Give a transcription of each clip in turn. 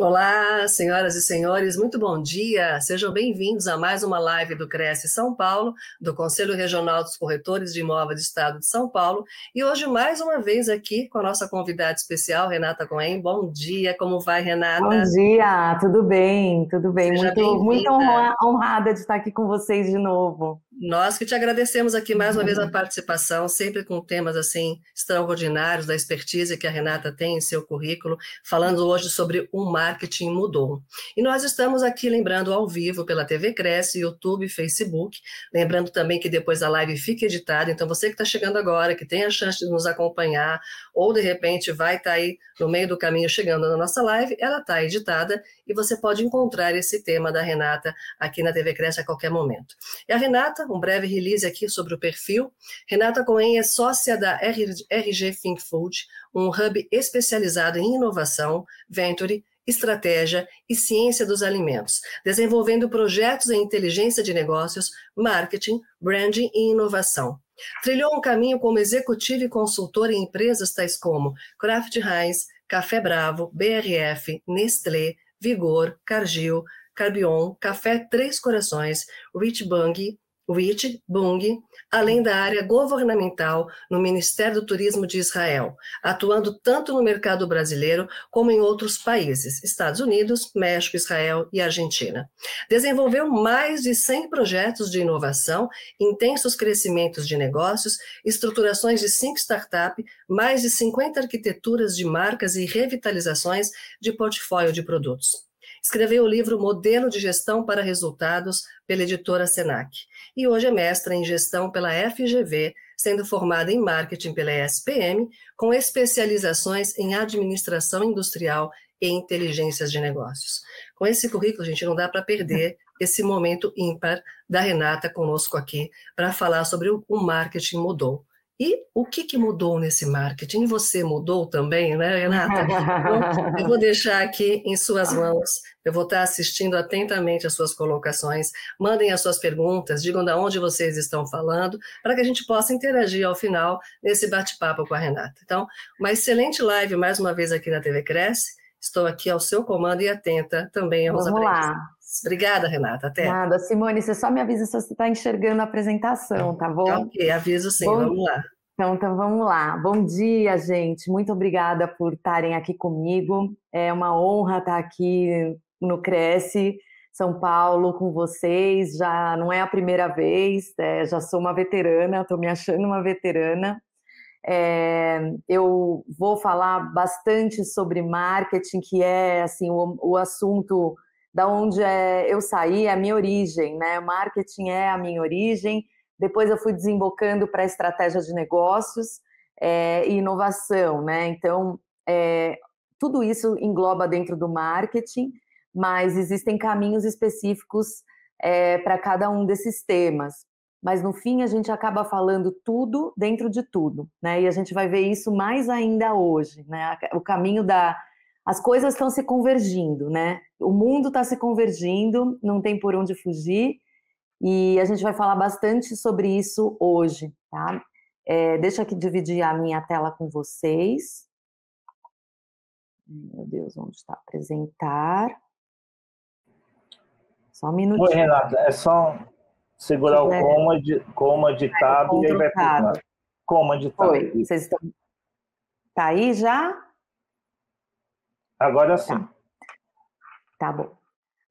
Olá, senhoras e senhores, muito bom dia. Sejam bem-vindos a mais uma live do Cresce São Paulo, do Conselho Regional dos Corretores de Imóveis do Estado de São Paulo. E hoje, mais uma vez, aqui com a nossa convidada especial, Renata Cohen. Bom dia, como vai, Renata? Bom dia, tudo bem, tudo bem. Seja muito, muito honrada de estar aqui com vocês de novo. Nós que te agradecemos aqui mais uma vez a participação, sempre com temas assim extraordinários da expertise que a Renata tem em seu currículo, falando hoje sobre o marketing mudou. E nós estamos aqui lembrando ao vivo pela TV Cresce, YouTube, Facebook, lembrando também que depois a live fica editada, então você que está chegando agora, que tem a chance de nos acompanhar, ou de repente vai estar tá aí no meio do caminho chegando na nossa live, ela está editada e você pode encontrar esse tema da Renata aqui na TV Cresce a qualquer momento. E a Renata, um breve release aqui sobre o perfil. Renata Cohen é sócia da RG Think Food, um hub especializado em inovação, venture, estratégia e ciência dos alimentos, desenvolvendo projetos em inteligência de negócios, marketing, branding e inovação. Trilhou um caminho como executivo e consultor em empresas tais como Kraft Heinz, Café Bravo, BRF, Nestlé, Vigor, Cargill, Carbion, Café Três Corações, Rich Bung, Rich Bung, além da área governamental no Ministério do Turismo de Israel, atuando tanto no mercado brasileiro como em outros países, Estados Unidos, México, Israel e Argentina. Desenvolveu mais de 100 projetos de inovação, intensos crescimentos de negócios, estruturações de cinco startups, mais de 50 arquiteturas de marcas e revitalizações de portfólio de produtos. Escreveu o livro Modelo de Gestão para Resultados pela editora Senac. E hoje é mestra em gestão pela FGV, sendo formada em marketing pela ESPM, com especializações em administração industrial e inteligências de negócios. Com esse currículo, a gente não dá para perder esse momento ímpar da Renata conosco aqui para falar sobre o, o marketing mudou. E o que, que mudou nesse marketing? Você mudou também, né, Renata? Então, eu vou deixar aqui em suas mãos. Eu vou estar assistindo atentamente as suas colocações. Mandem as suas perguntas, digam de onde vocês estão falando, para que a gente possa interagir ao final nesse bate-papo com a Renata. Então, uma excelente live mais uma vez aqui na TV Cresce. Estou aqui ao seu comando e atenta também aos Vamos lá. Obrigada, Renata. Até. Nada, Simone, você só me avisa se você está enxergando a apresentação, tá bom? Ok, aviso sim, bom... vamos lá. Então, então, vamos lá. Bom dia, gente. Muito obrigada por estarem aqui comigo. É uma honra estar aqui no Cresce São Paulo com vocês. Já não é a primeira vez, é, já sou uma veterana, estou me achando uma veterana. É, eu vou falar bastante sobre marketing, que é assim o, o assunto da onde é, eu saí, é a minha origem, né? Marketing é a minha origem. Depois eu fui desembocando para estratégia de negócios é, e inovação, né? Então, é, tudo isso engloba dentro do marketing, mas existem caminhos específicos é, para cada um desses temas. Mas no fim a gente acaba falando tudo dentro de tudo, né? E a gente vai ver isso mais ainda hoje, né? O caminho da as coisas estão se convergindo, né? O mundo está se convergindo, não tem por onde fugir, e a gente vai falar bastante sobre isso hoje, tá? É, deixa aqui dividir a minha tela com vocês. Meu Deus, onde está? Apresentar. Só um minutinho. Oi, Renata, é só segurar o coma de, coma de tab é, e aí vai para Coma de tab. Oi, vocês estão... Tá aí já? Agora sim. Tá. tá bom.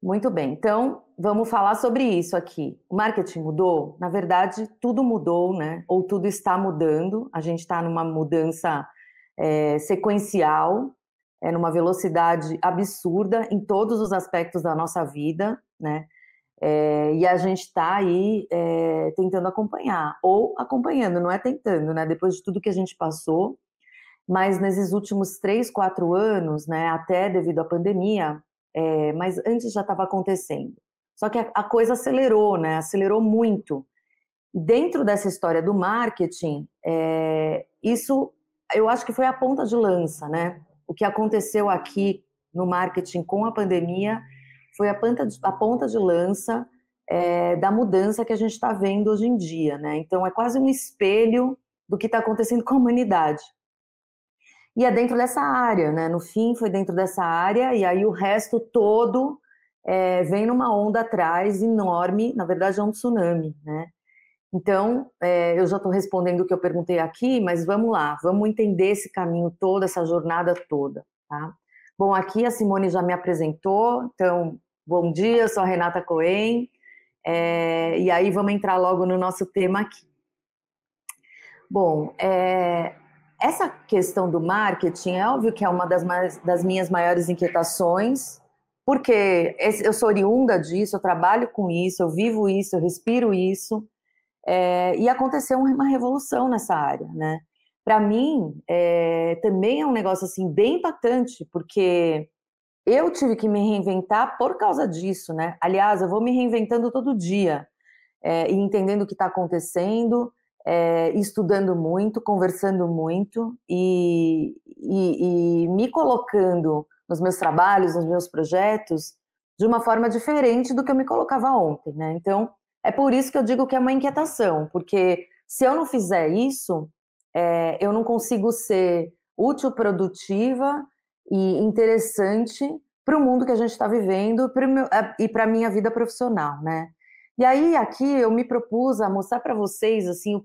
Muito bem. Então, vamos falar sobre isso aqui. O marketing mudou? Na verdade, tudo mudou, né? Ou tudo está mudando. A gente está numa mudança é, sequencial, é numa velocidade absurda em todos os aspectos da nossa vida, né? É, e a gente está aí é, tentando acompanhar, ou acompanhando, não é tentando, né? Depois de tudo que a gente passou, mas nesses últimos três, quatro anos, né, até devido à pandemia, é, mas antes já estava acontecendo. Só que a, a, coisa acelerou, né, acelerou muito. Dentro dessa história do marketing, é, isso eu acho que foi a ponta de lança, né? o que aconteceu aqui no marketing com a pandemia foi a ponta de, a ponta de lança é, da mudança que a gente está vendo hoje em dia, né? Então é quase um espelho do que está acontecendo com a humanidade. E é dentro dessa área, né? No fim foi dentro dessa área e aí o resto todo é, vem numa onda atrás enorme, na verdade é um tsunami, né? Então, é, eu já estou respondendo o que eu perguntei aqui, mas vamos lá, vamos entender esse caminho todo, essa jornada toda, tá? Bom, aqui a Simone já me apresentou, então, bom dia, eu sou a Renata Cohen, é, e aí vamos entrar logo no nosso tema aqui. Bom, é, essa questão do marketing é óbvio que é uma das, mais, das minhas maiores inquietações, porque eu sou oriunda disso, eu trabalho com isso, eu vivo isso, eu respiro isso, é, e aconteceu uma revolução nessa área, né? Para mim, é, também é um negócio assim bem impactante, porque eu tive que me reinventar por causa disso, né? Aliás, eu vou me reinventando todo dia é, e entendendo o que está acontecendo, é, estudando muito, conversando muito e, e, e me colocando nos meus trabalhos, nos meus projetos, de uma forma diferente do que eu me colocava ontem, né? Então, é por isso que eu digo que é uma inquietação, porque se eu não fizer isso, é, eu não consigo ser útil, produtiva e interessante para o mundo que a gente está vivendo é, e para a minha vida profissional, né? E aí aqui eu me propus a mostrar para vocês assim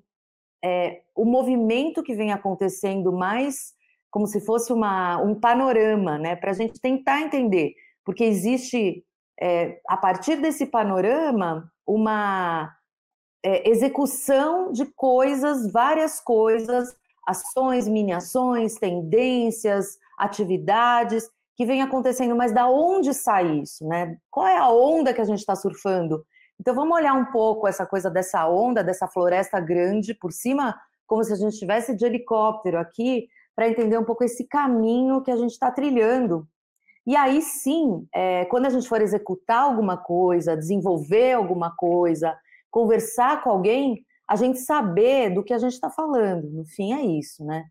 é, o movimento que vem acontecendo mais como se fosse uma, um panorama, né? Para a gente tentar entender, porque existe é, a partir desse panorama uma é, execução de coisas, várias coisas, ações, mini-ações, tendências, atividades que vem acontecendo, mas da onde sai isso, né? Qual é a onda que a gente está surfando? Então vamos olhar um pouco essa coisa dessa onda, dessa floresta grande por cima, como se a gente estivesse de helicóptero aqui, para entender um pouco esse caminho que a gente está trilhando e aí sim, é, quando a gente for executar alguma coisa, desenvolver alguma coisa, conversar com alguém, a gente saber do que a gente está falando. No fim, é isso, né?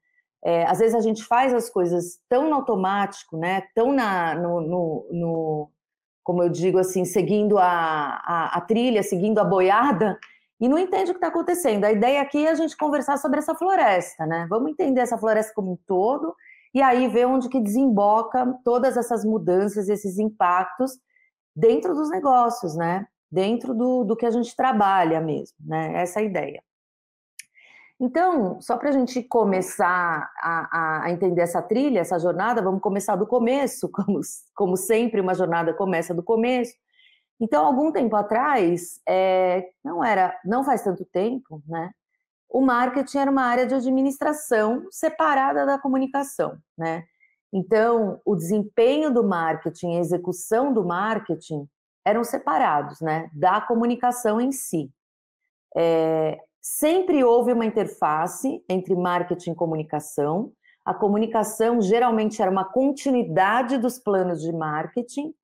É, às vezes a gente faz as coisas tão no automático, né? Tão na, no, no, no como eu digo assim, seguindo a, a, a, trilha, seguindo a boiada, e não entende o que está acontecendo. A ideia aqui é a gente conversar sobre essa floresta, né? Vamos entender essa floresta como um todo e aí ver onde que desemboca todas essas mudanças, esses impactos dentro dos negócios, né? Dentro do, do que a gente trabalha mesmo, né? Essa é a ideia. Então, só para a gente começar a, a, entender essa trilha, essa jornada, vamos começar do começo, como, como sempre uma jornada começa do começo. Então, algum tempo atrás, é, não era, não faz tanto tempo, né? o marketing era uma área de administração separada da comunicação, né? Então, o desempenho do marketing, a execução do marketing eram separados, né, da comunicação em si. É, sempre houve uma interface entre marketing e comunicação. A comunicação geralmente era uma continuidade dos planos de marketing,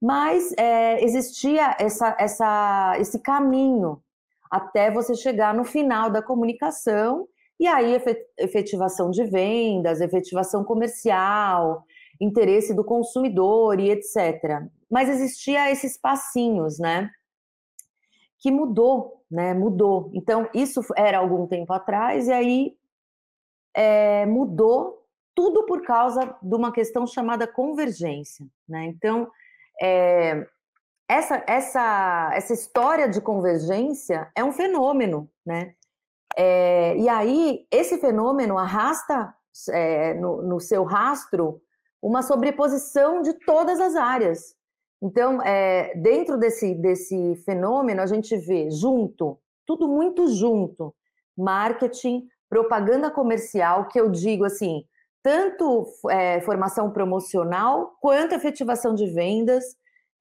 mas é, existia essa, essa, esse caminho até você chegar no final da comunicação e aí efetivação de vendas, efetivação comercial, interesse do consumidor e etc. Mas existia esses passinhos, né? Que mudou, né? Mudou. Então, isso era algum tempo atrás, e aí é, mudou tudo por causa de uma questão chamada convergência, né? Então, é, essa, essa, essa história de convergência é um fenômeno, né? É, e aí, esse fenômeno arrasta é, no, no, seu rastro uma sobreposição de todas as áreas. Então, é, dentro desse, desse fenômeno, a gente vê junto, tudo muito junto, marketing, propaganda comercial, que eu digo assim, tanto é, formação promocional quanto efetivação de vendas,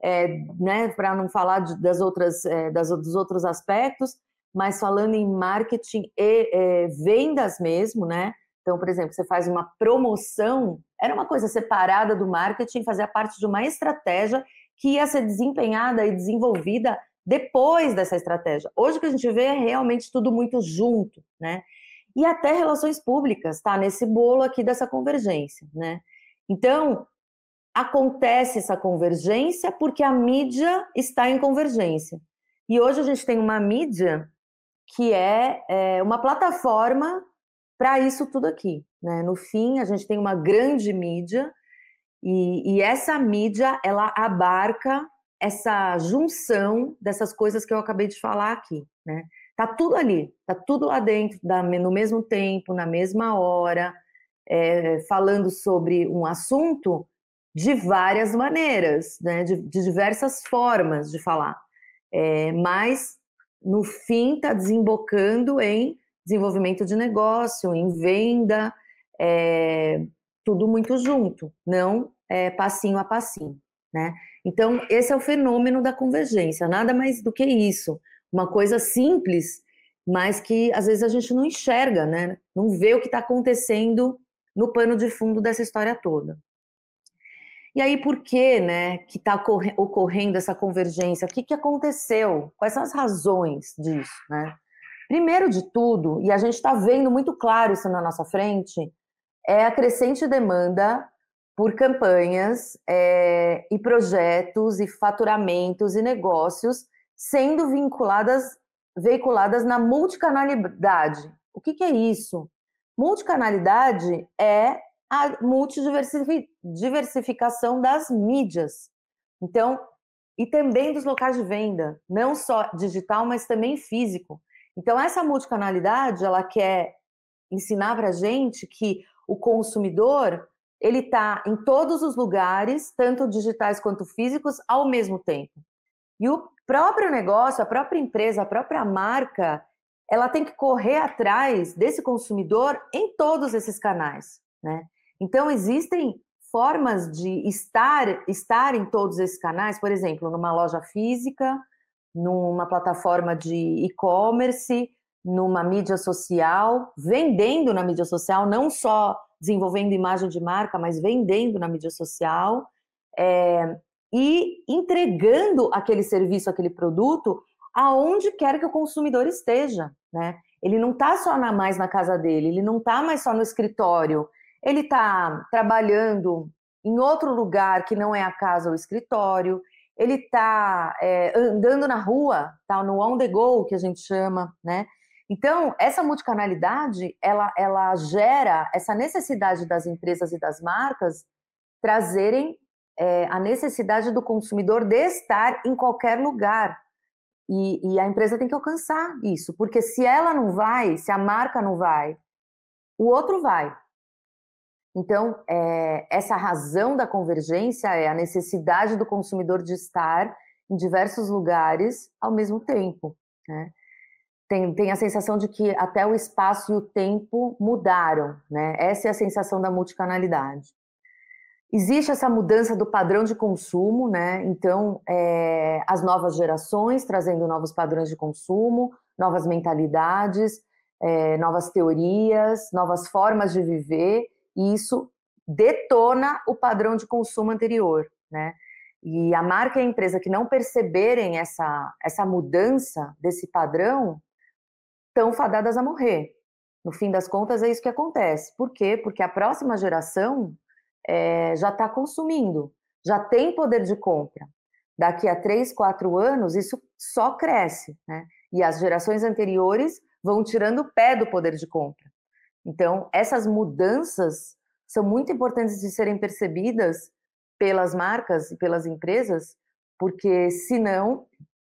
é, né, para não falar de, das outras, é, das, dos outros aspectos, mas falando em marketing e é, vendas mesmo, né? Então, por exemplo, você faz uma promoção, era uma coisa separada do marketing, fazia parte de uma estratégia que ia ser desempenhada e desenvolvida depois dessa estratégia. Hoje o que a gente vê é realmente tudo muito junto, né? E até relações públicas, tá? Nesse bolo aqui dessa convergência, né? Então, acontece essa convergência porque a mídia está em convergência. E hoje a gente tem uma mídia que é, é uma plataforma para isso tudo aqui. Né? No fim, a gente tem uma grande mídia e, e essa mídia ela abarca essa junção dessas coisas que eu acabei de falar aqui, né? Tá tudo ali, tá tudo lá dentro, no mesmo tempo, na mesma hora, é, falando sobre um assunto de várias maneiras, né? De, de diversas formas de falar, é, mas no fim está desembocando em desenvolvimento de negócio, em venda, é, tudo muito junto, não é, passinho a passinho, né? Então, esse é o fenômeno da convergência, nada mais do que isso. Uma coisa simples, mas que às vezes a gente não enxerga, né? Não vê o que está acontecendo no pano de fundo dessa história toda. E aí, por que, né, que está ocorrendo essa convergência? O que, que aconteceu? Quais são as razões disso, né? Primeiro de tudo, e a gente está vendo muito claro isso na nossa frente, é a crescente demanda por campanhas é, e projetos e faturamentos e negócios sendo vinculadas, veiculadas na multicanalidade. O que, que é isso? Multicanalidade é a multidiversificação das mídias. Então, e também dos locais de venda, não só digital, mas também físico. Então, essa multicanalidade, ela quer ensinar para a gente que o consumidor ele está em todos os lugares, tanto digitais quanto físicos, ao mesmo tempo. E o próprio negócio, a própria empresa, a própria marca, ela tem que correr atrás desse consumidor em todos esses canais, né? Então existem formas de estar estar em todos esses canais, por exemplo, numa loja física, numa plataforma de e-commerce, numa mídia social, vendendo na mídia social, não só desenvolvendo imagem de marca, mas vendendo na mídia social é, e entregando aquele serviço, aquele produto aonde quer que o consumidor esteja, né? Ele não está só na, mais na casa dele, ele não está mais só no escritório, ele está trabalhando em outro lugar que não é a casa ou o escritório, ele está é, andando na rua, tá no on the go que a gente chama, né? Então, essa multicanalidade, ela, ela gera essa necessidade das empresas e das marcas trazerem é, a necessidade do consumidor de estar em qualquer lugar. E, e, a empresa tem que alcançar isso, porque se ela não vai, se a marca não vai, o outro vai. Então, é, essa razão da convergência é a necessidade do consumidor de estar em diversos lugares ao mesmo tempo. Né? Tem, tem a sensação de que até o espaço e o tempo mudaram, né? Essa é a sensação da multicanalidade. Existe essa mudança do padrão de consumo, né? Então, é, as novas gerações trazendo novos padrões de consumo, novas mentalidades, é, novas teorias, novas formas de viver, e isso detona o padrão de consumo anterior, né? E a marca e a empresa que não perceberem essa, essa mudança desse padrão estão fadadas a morrer. No fim das contas, é isso que acontece. Por quê? Porque a próxima geração é, já está consumindo, já tem poder de compra. Daqui a três, quatro anos, isso só cresce, né? E as gerações anteriores vão tirando o pé do poder de compra. Então, essas mudanças são muito importantes de serem percebidas pelas marcas e pelas empresas, porque senão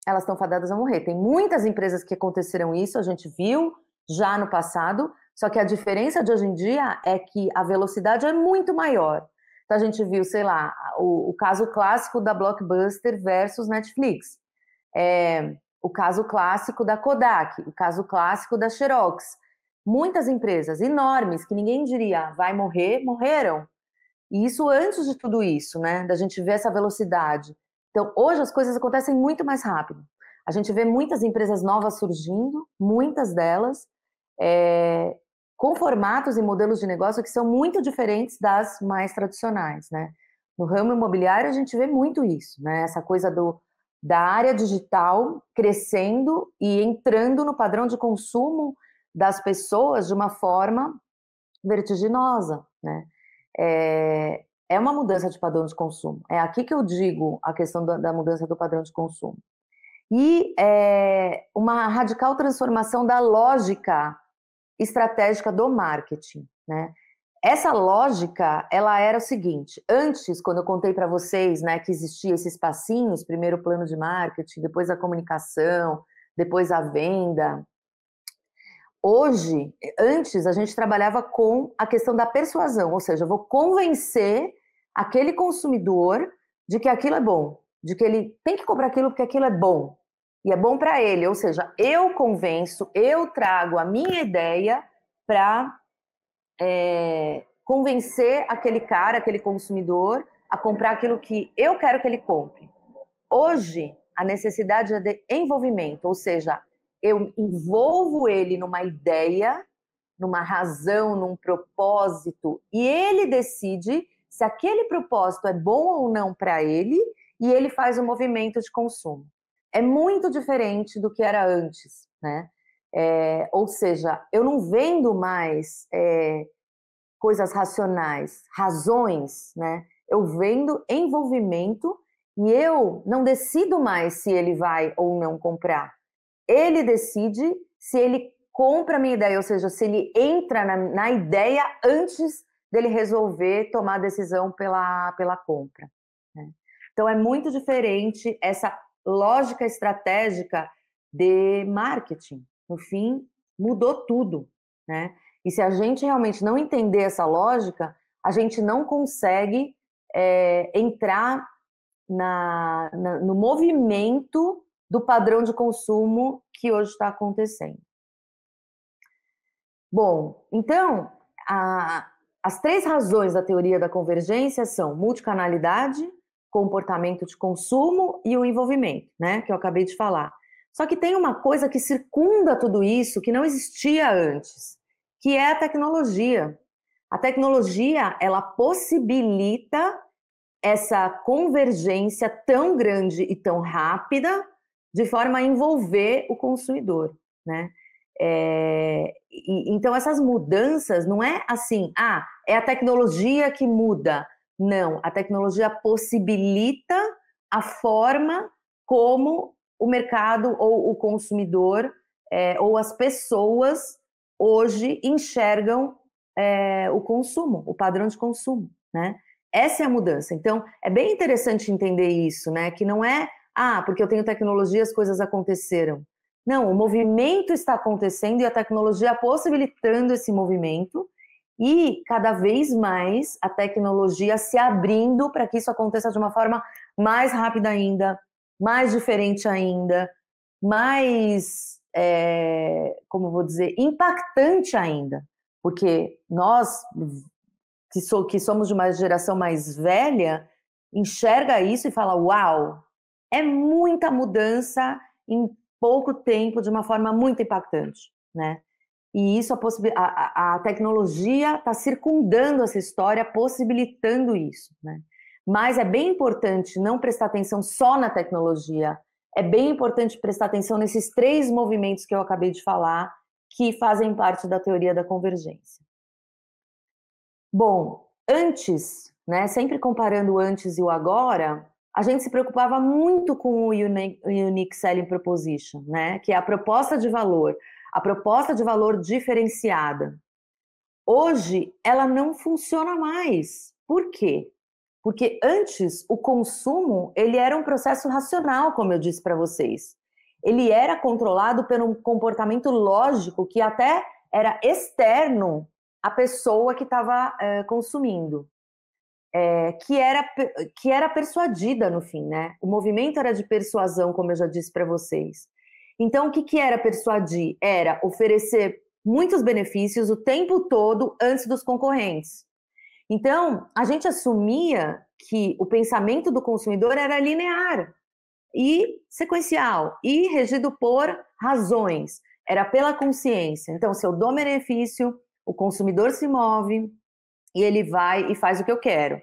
elas estão fadadas a morrer. Tem muitas empresas que aconteceram isso, a gente viu já no passado, só que a diferença de hoje em dia é que a velocidade é muito maior. Então a gente viu, sei lá, o, o caso clássico da Blockbuster versus Netflix, é, o caso clássico da Kodak, o caso clássico da Xerox. Muitas empresas enormes que ninguém diria vai morrer, morreram. E isso antes de tudo isso, né? Da gente ver essa velocidade. Então, hoje as coisas acontecem muito mais rápido. A gente vê muitas empresas novas surgindo, muitas delas, é, com formatos e modelos de negócio que são muito diferentes das mais tradicionais, né? No ramo imobiliário a gente vê muito isso, né? Essa coisa do, da área digital crescendo e entrando no padrão de consumo das pessoas de uma forma vertiginosa, né? É, é uma mudança de padrão de consumo. É aqui que eu digo a questão da, da mudança do padrão de consumo. E é, uma radical transformação da lógica estratégica do marketing, né? Essa lógica, ela era o seguinte: antes, quando eu contei para vocês, né, que existia esses passinhos, primeiro o plano de marketing, depois a comunicação, depois a venda. Hoje, antes a gente trabalhava com a questão da persuasão, ou seja, eu vou convencer aquele consumidor de que aquilo é bom, de que ele tem que comprar aquilo porque aquilo é bom e é bom para ele, ou seja, eu convenço, eu trago a minha ideia para é, convencer aquele cara, aquele consumidor, a comprar aquilo que eu quero que ele compre. Hoje, a necessidade é de envolvimento, ou seja, eu envolvo ele numa ideia, numa razão, num propósito, e ele decide se aquele propósito é bom ou não para ele, e ele faz o um movimento de consumo. É muito diferente do que era antes, né? É, ou seja, eu não vendo mais é, coisas racionais, razões, né? Eu vendo envolvimento e eu não decido mais se ele vai ou não comprar. Ele decide se ele compra a minha ideia, ou seja, se ele entra na, na ideia antes dele resolver tomar a decisão pela, pela compra. Né? Então é muito diferente essa lógica estratégica de marketing no fim, mudou tudo, né? E se a gente realmente não entender essa lógica, a gente não consegue é, entrar na, na, no movimento do padrão de consumo que hoje está acontecendo. Bom, então, a, as três razões da teoria da convergência são multicanalidade, comportamento de consumo e o envolvimento, né, que eu acabei de falar. Só que tem uma coisa que circunda tudo isso que não existia antes, que é a tecnologia. A tecnologia, ela possibilita essa convergência tão grande e tão rápida de forma a envolver o consumidor, né? É, e, então essas mudanças não é assim, ah, é a tecnologia que muda. Não, a tecnologia possibilita a forma como o mercado ou o consumidor é, ou as pessoas hoje enxergam é, o consumo, o padrão de consumo, né? Essa é a mudança. Então, é bem interessante entender isso, né? Que não é, ah, porque eu tenho tecnologia, as coisas aconteceram. Não, o movimento está acontecendo e a tecnologia possibilitando esse movimento e cada vez mais a tecnologia se abrindo para que isso aconteça de uma forma mais rápida ainda, mais diferente ainda, mais, é, como vou dizer, impactante ainda, porque nós que, que somos de uma geração mais velha enxerga isso e fala: Uau, é muita mudança em pouco tempo de uma forma muito impactante, né? E isso a, a, a tecnologia está circundando essa história, possibilitando isso, né? Mas é bem importante não prestar atenção só na tecnologia, é bem importante prestar atenção nesses três movimentos que eu acabei de falar, que fazem parte da teoria da convergência. Bom, antes, né, sempre comparando o antes e o agora, a gente se preocupava muito com o Unique, Selling Proposition, né, que é a proposta de valor, a proposta de valor diferenciada. Hoje, ela não funciona mais. Por quê? Porque antes o consumo ele era um processo racional, como eu disse para vocês. Ele era controlado por um comportamento lógico que até era externo à pessoa que estava é, consumindo, é, que era que era persuadida no fim, né? O movimento era de persuasão, como eu já disse para vocês. Então, o que, que era persuadir? Era oferecer muitos benefícios o tempo todo antes dos concorrentes. Então, a gente assumia que o pensamento do consumidor era linear e sequencial e regido por razões, era pela consciência. Então, se eu dou benefício, o consumidor se move e ele vai e faz o que eu quero.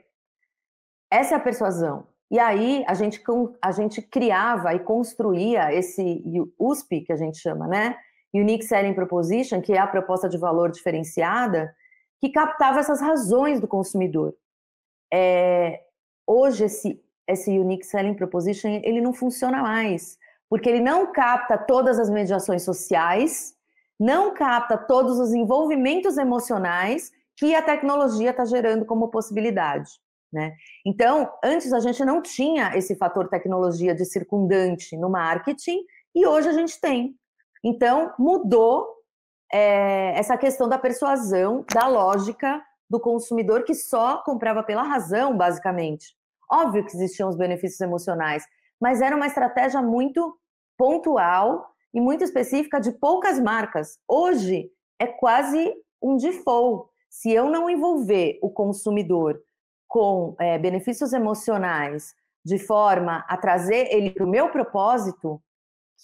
Essa é a persuasão. E aí a gente, a gente criava e construía esse USP, que a gente chama, né? Unique Selling Proposition, que é a proposta de valor diferenciada, que captava essas razões do consumidor. é, hoje esse, esse Unique Selling Proposition ele não funciona mais, porque ele não capta todas as mediações sociais, não capta todos os envolvimentos emocionais que a tecnologia está gerando como possibilidade. Né? Então, antes a gente não tinha esse fator tecnologia de circundante no marketing e hoje a gente tem. Então, mudou é, essa questão da persuasão, da lógica do consumidor que só comprava pela razão, basicamente. Óbvio que existiam os benefícios emocionais, mas era uma estratégia muito pontual e muito específica de poucas marcas. Hoje é quase um default. Se eu não envolver o consumidor com é, benefícios emocionais de forma a trazer ele para o meu propósito,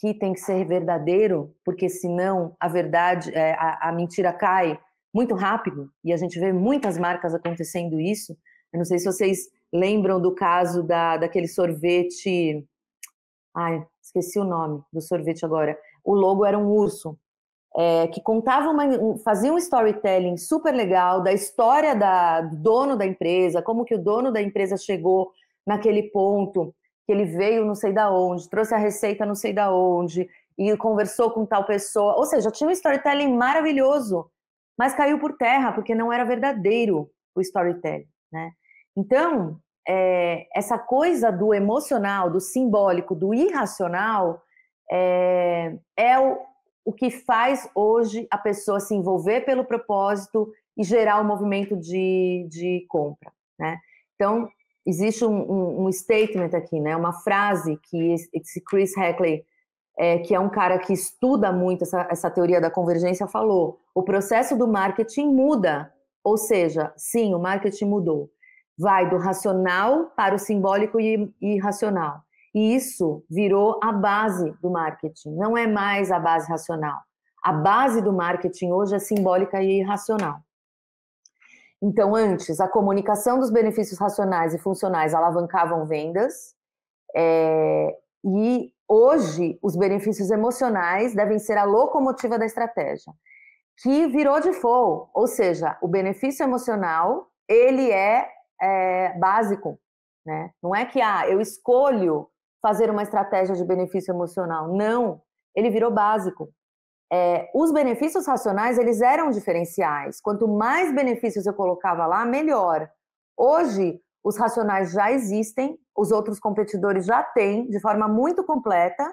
que tem que ser verdadeiro, porque senão a verdade, é, a, a mentira cai muito rápido, e a gente vê muitas marcas acontecendo isso. Eu não sei se vocês lembram do caso da, daquele sorvete. Ai, esqueci o nome do sorvete agora. O logo era um urso, é, que contava uma, fazia um storytelling super legal da história da, do dono da empresa, como que o dono da empresa chegou naquele ponto, que ele veio não sei da onde, trouxe a receita não sei da onde, e conversou com tal pessoa. Ou seja, tinha um storytelling maravilhoso mas caiu por terra porque não era verdadeiro o storytelling, né? Então, é, essa coisa do emocional, do simbólico, do irracional é, é o, o que faz hoje a pessoa se envolver pelo propósito e gerar o um movimento de, de compra, né? Então, existe um, um, um, statement aqui, né? Uma frase que esse Chris Hackley é, que é um cara que estuda muito essa, essa teoria da convergência, falou: o processo do marketing muda. Ou seja, sim, o marketing mudou. Vai do racional para o simbólico e irracional. E isso virou a base do marketing, não é mais a base racional. A base do marketing hoje é simbólica e irracional. Então, antes, a comunicação dos benefícios racionais e funcionais alavancavam vendas, é, e hoje os benefícios emocionais devem ser a locomotiva da estratégia, que virou default, ou seja, o benefício emocional ele é, é básico, né? Não é que ah, eu escolho fazer uma estratégia de benefício emocional, não, ele virou básico. É, os benefícios racionais eles eram diferenciais. Quanto mais benefícios eu colocava lá, melhor. Hoje os racionais já existem, os outros competidores já têm, de forma muito completa,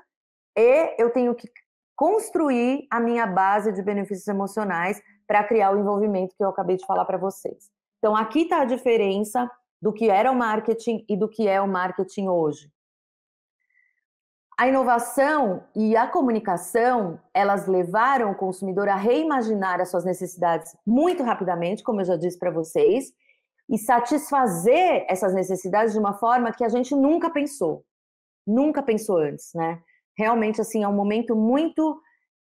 e eu tenho que construir a minha base de benefícios emocionais para criar o envolvimento que eu acabei de falar para vocês. Então, aqui está a diferença do que era o marketing e do que é o marketing hoje. A inovação e a comunicação, elas levaram o consumidor a reimaginar as suas necessidades muito rapidamente, como eu já disse para vocês, e satisfazer essas necessidades de uma forma que a gente nunca pensou, nunca pensou antes, né? Realmente, assim, é um momento muito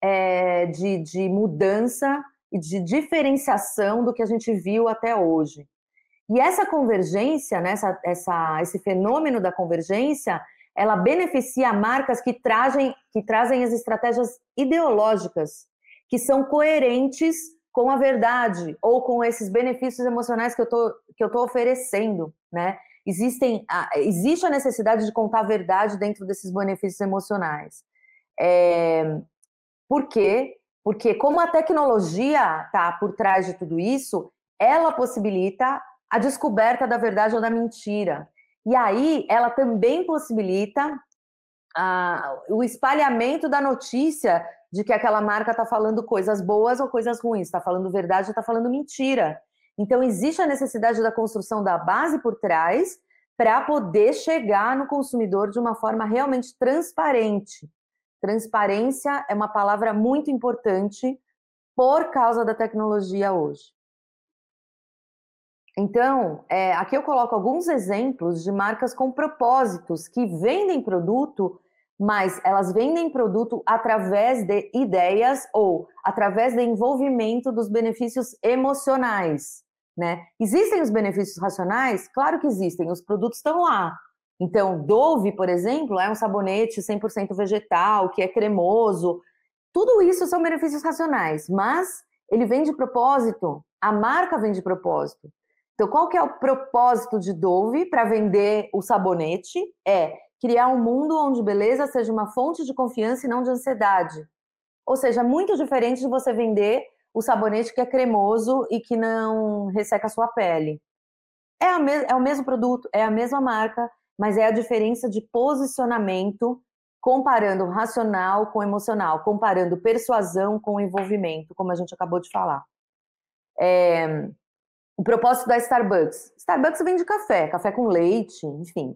é, de, de mudança e de diferenciação do que a gente viu até hoje. E essa convergência, né, essa, essa, esse fenômeno da convergência, ela beneficia marcas que trazem, que trazem as estratégias ideológicas, que são coerentes com a verdade ou com esses benefícios emocionais que eu tô, que eu tô oferecendo, né? Existem, existe a necessidade de contar a verdade dentro desses benefícios emocionais. É, por quê? Porque como a tecnologia está por trás de tudo isso, ela possibilita a descoberta da verdade ou da mentira. E aí ela também possibilita ah, o espalhamento da notícia de que aquela marca está falando coisas boas ou coisas ruins, está falando verdade ou está falando mentira. Então, existe a necessidade da construção da base por trás para poder chegar no consumidor de uma forma realmente transparente. Transparência é uma palavra muito importante por causa da tecnologia hoje. Então, é, aqui eu coloco alguns exemplos de marcas com propósitos que vendem produto mas elas vendem produto através de ideias ou através do envolvimento dos benefícios emocionais, né? Existem os benefícios racionais? Claro que existem, os produtos estão lá. Então, Dove, por exemplo, é um sabonete 100% vegetal, que é cremoso. Tudo isso são benefícios racionais, mas ele vem de propósito, a marca vem de propósito. Então, qual que é o propósito de Dove para vender o sabonete? É criar um mundo onde beleza seja uma fonte de confiança e não de ansiedade. Ou seja, muito diferente de você vender o sabonete que é cremoso e que não resseca a sua pele. É, é o mesmo produto, é a mesma marca, mas é a diferença de posicionamento comparando racional com emocional, comparando persuasão com envolvimento, como a gente acabou de falar. É, o propósito da Starbucks. Starbucks vende café, café com leite, enfim.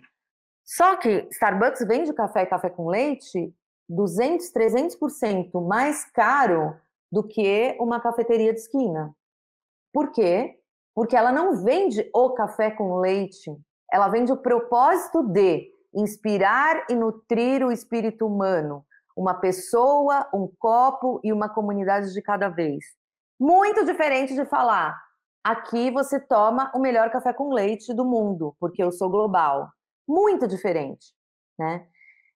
Só que Starbucks vende café e café com leite 200, 300% mais caro do que uma cafeteria de esquina. Por quê? Porque ela não vende o café com leite, ela vende o propósito de inspirar e nutrir o espírito humano, uma pessoa, um copo e uma comunidade de cada vez. Muito diferente de falar, aqui você toma o melhor café com leite do mundo, porque eu sou global. Muito diferente, né?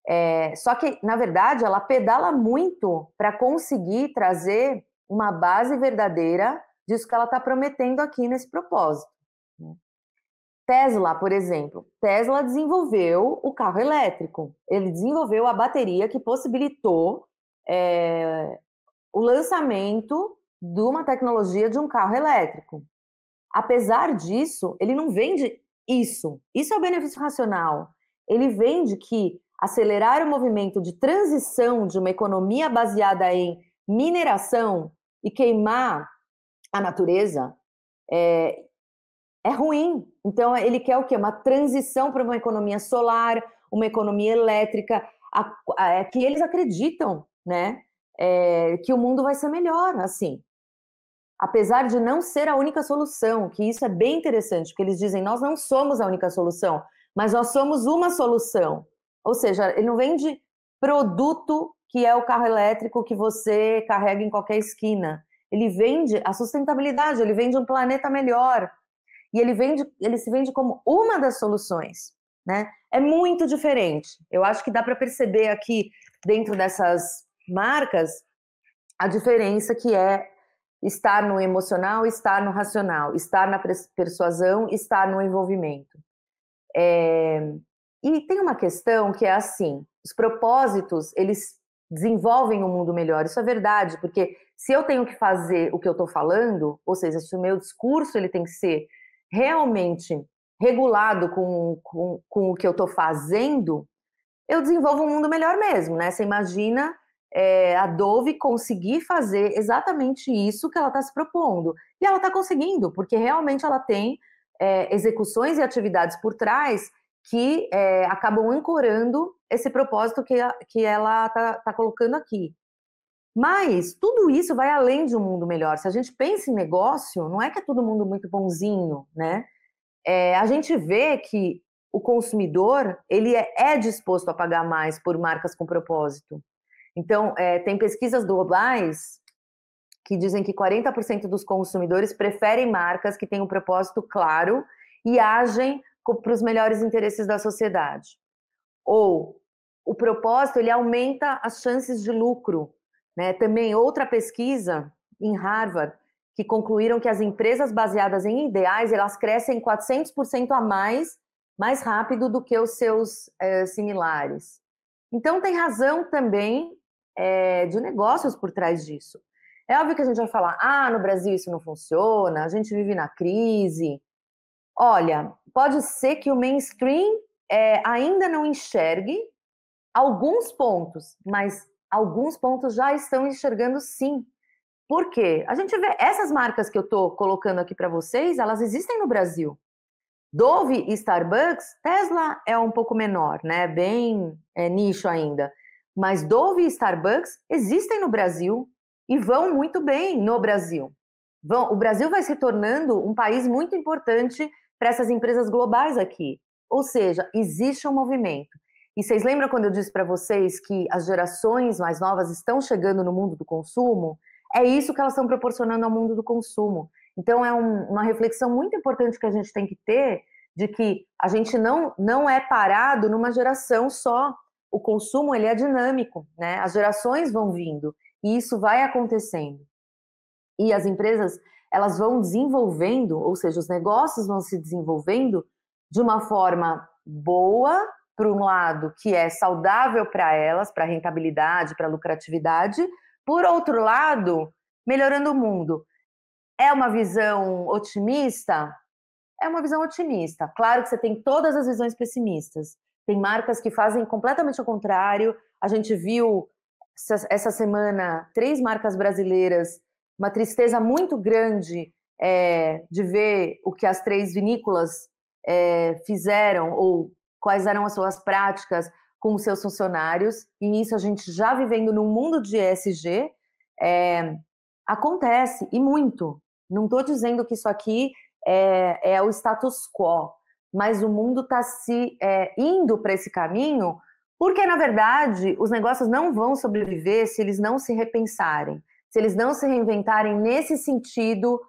É, só que, na verdade, ela pedala muito para conseguir trazer uma base verdadeira disso que ela está prometendo aqui nesse propósito. Né? Tesla, por exemplo, Tesla desenvolveu o carro elétrico. Ele desenvolveu a bateria que possibilitou é, o lançamento de uma tecnologia de um carro elétrico. Apesar disso, ele não vende isso. Isso é o benefício racional. Ele vende que acelerar o movimento de transição de uma economia baseada em mineração e queimar a natureza é, é ruim. Então, ele quer o quê? Uma transição para uma economia solar, uma economia elétrica, a, a, é que eles acreditam, né? É, que o mundo vai ser melhor, assim. Apesar de não ser a única solução, que isso é bem interessante, porque eles dizem, nós não somos a única solução, mas nós somos uma solução. Ou seja, ele não vende produto que é o carro elétrico que você carrega em qualquer esquina. Ele vende a sustentabilidade, ele vende um planeta melhor. E ele vende, ele se vende como uma das soluções, né? É muito diferente. Eu acho que dá para perceber aqui dentro dessas marcas a diferença que é estar no emocional, estar no racional, estar na persuasão, estar no envolvimento. É, e tem uma questão que é assim: os propósitos eles desenvolvem um mundo melhor. Isso é verdade, porque se eu tenho que fazer o que eu estou falando, ou seja, se o meu discurso ele tem que ser realmente regulado com, com, com o que eu estou fazendo, eu desenvolvo um mundo melhor mesmo, né? Você imagina é, a Dove conseguir fazer exatamente isso que ela está se propondo. E ela está conseguindo, porque realmente ela tem é, execuções e atividades por trás que é, acabam ancorando esse propósito que, que ela está tá colocando aqui. Mas tudo isso vai além de um mundo melhor. Se a gente pensa em negócio, não é que é todo mundo muito bonzinho, né? É, a gente vê que o consumidor ele é, é, disposto a pagar mais por marcas com propósito. Então, é, tem pesquisas globais que dizem que 40% dos consumidores preferem marcas que têm um propósito claro e agem para os melhores interesses da sociedade. Ou o propósito ele aumenta as chances de lucro. Né? Também outra pesquisa em Harvard que concluíram que as empresas baseadas em ideais elas crescem 400% a mais, mais rápido do que os seus é, similares. Então tem razão também é, de negócios por trás disso. É óbvio que a gente vai falar, ah, no Brasil isso não funciona, a gente vive na crise. Olha, pode ser que o mainstream é, ainda não enxergue alguns pontos, mas alguns pontos já estão enxergando sim. Por quê? A gente vê essas marcas que eu estou colocando aqui para vocês, elas existem no Brasil. Dove e Starbucks, Tesla é um pouco menor, né? Bem é, nicho ainda. Mas Dove e Starbucks existem no Brasil e vão muito bem no Brasil. Vão, o Brasil vai se tornando um país muito importante para essas empresas globais aqui. Ou seja, existe um movimento. E vocês lembram quando eu disse para vocês que as gerações mais novas estão chegando no mundo do consumo? É isso que elas estão proporcionando ao mundo do consumo. Então, é um, uma reflexão muito importante que a gente tem que ter de que a gente não, não é parado numa geração só. O consumo ele é dinâmico, né? As gerações vão vindo e isso vai acontecendo. E as empresas elas vão desenvolvendo, ou seja, os negócios vão se desenvolvendo de uma forma boa, para um lado que é saudável para elas, para rentabilidade, para lucratividade, por outro lado, melhorando o mundo. É uma visão otimista? É uma visão otimista. Claro que você tem todas as visões pessimistas. Tem marcas que fazem completamente o contrário. A gente viu essa semana três marcas brasileiras, uma tristeza muito grande é, de ver o que as três vinícolas é, fizeram ou quais eram as suas práticas com os seus funcionários. E isso a gente já vivendo num mundo de ESG é, acontece e muito. Não estou dizendo que isso aqui é, é, o status quo, mas o mundo está se é, indo para esse caminho porque, na verdade, os negócios não vão sobreviver se eles não se repensarem, se eles não se reinventarem nesse sentido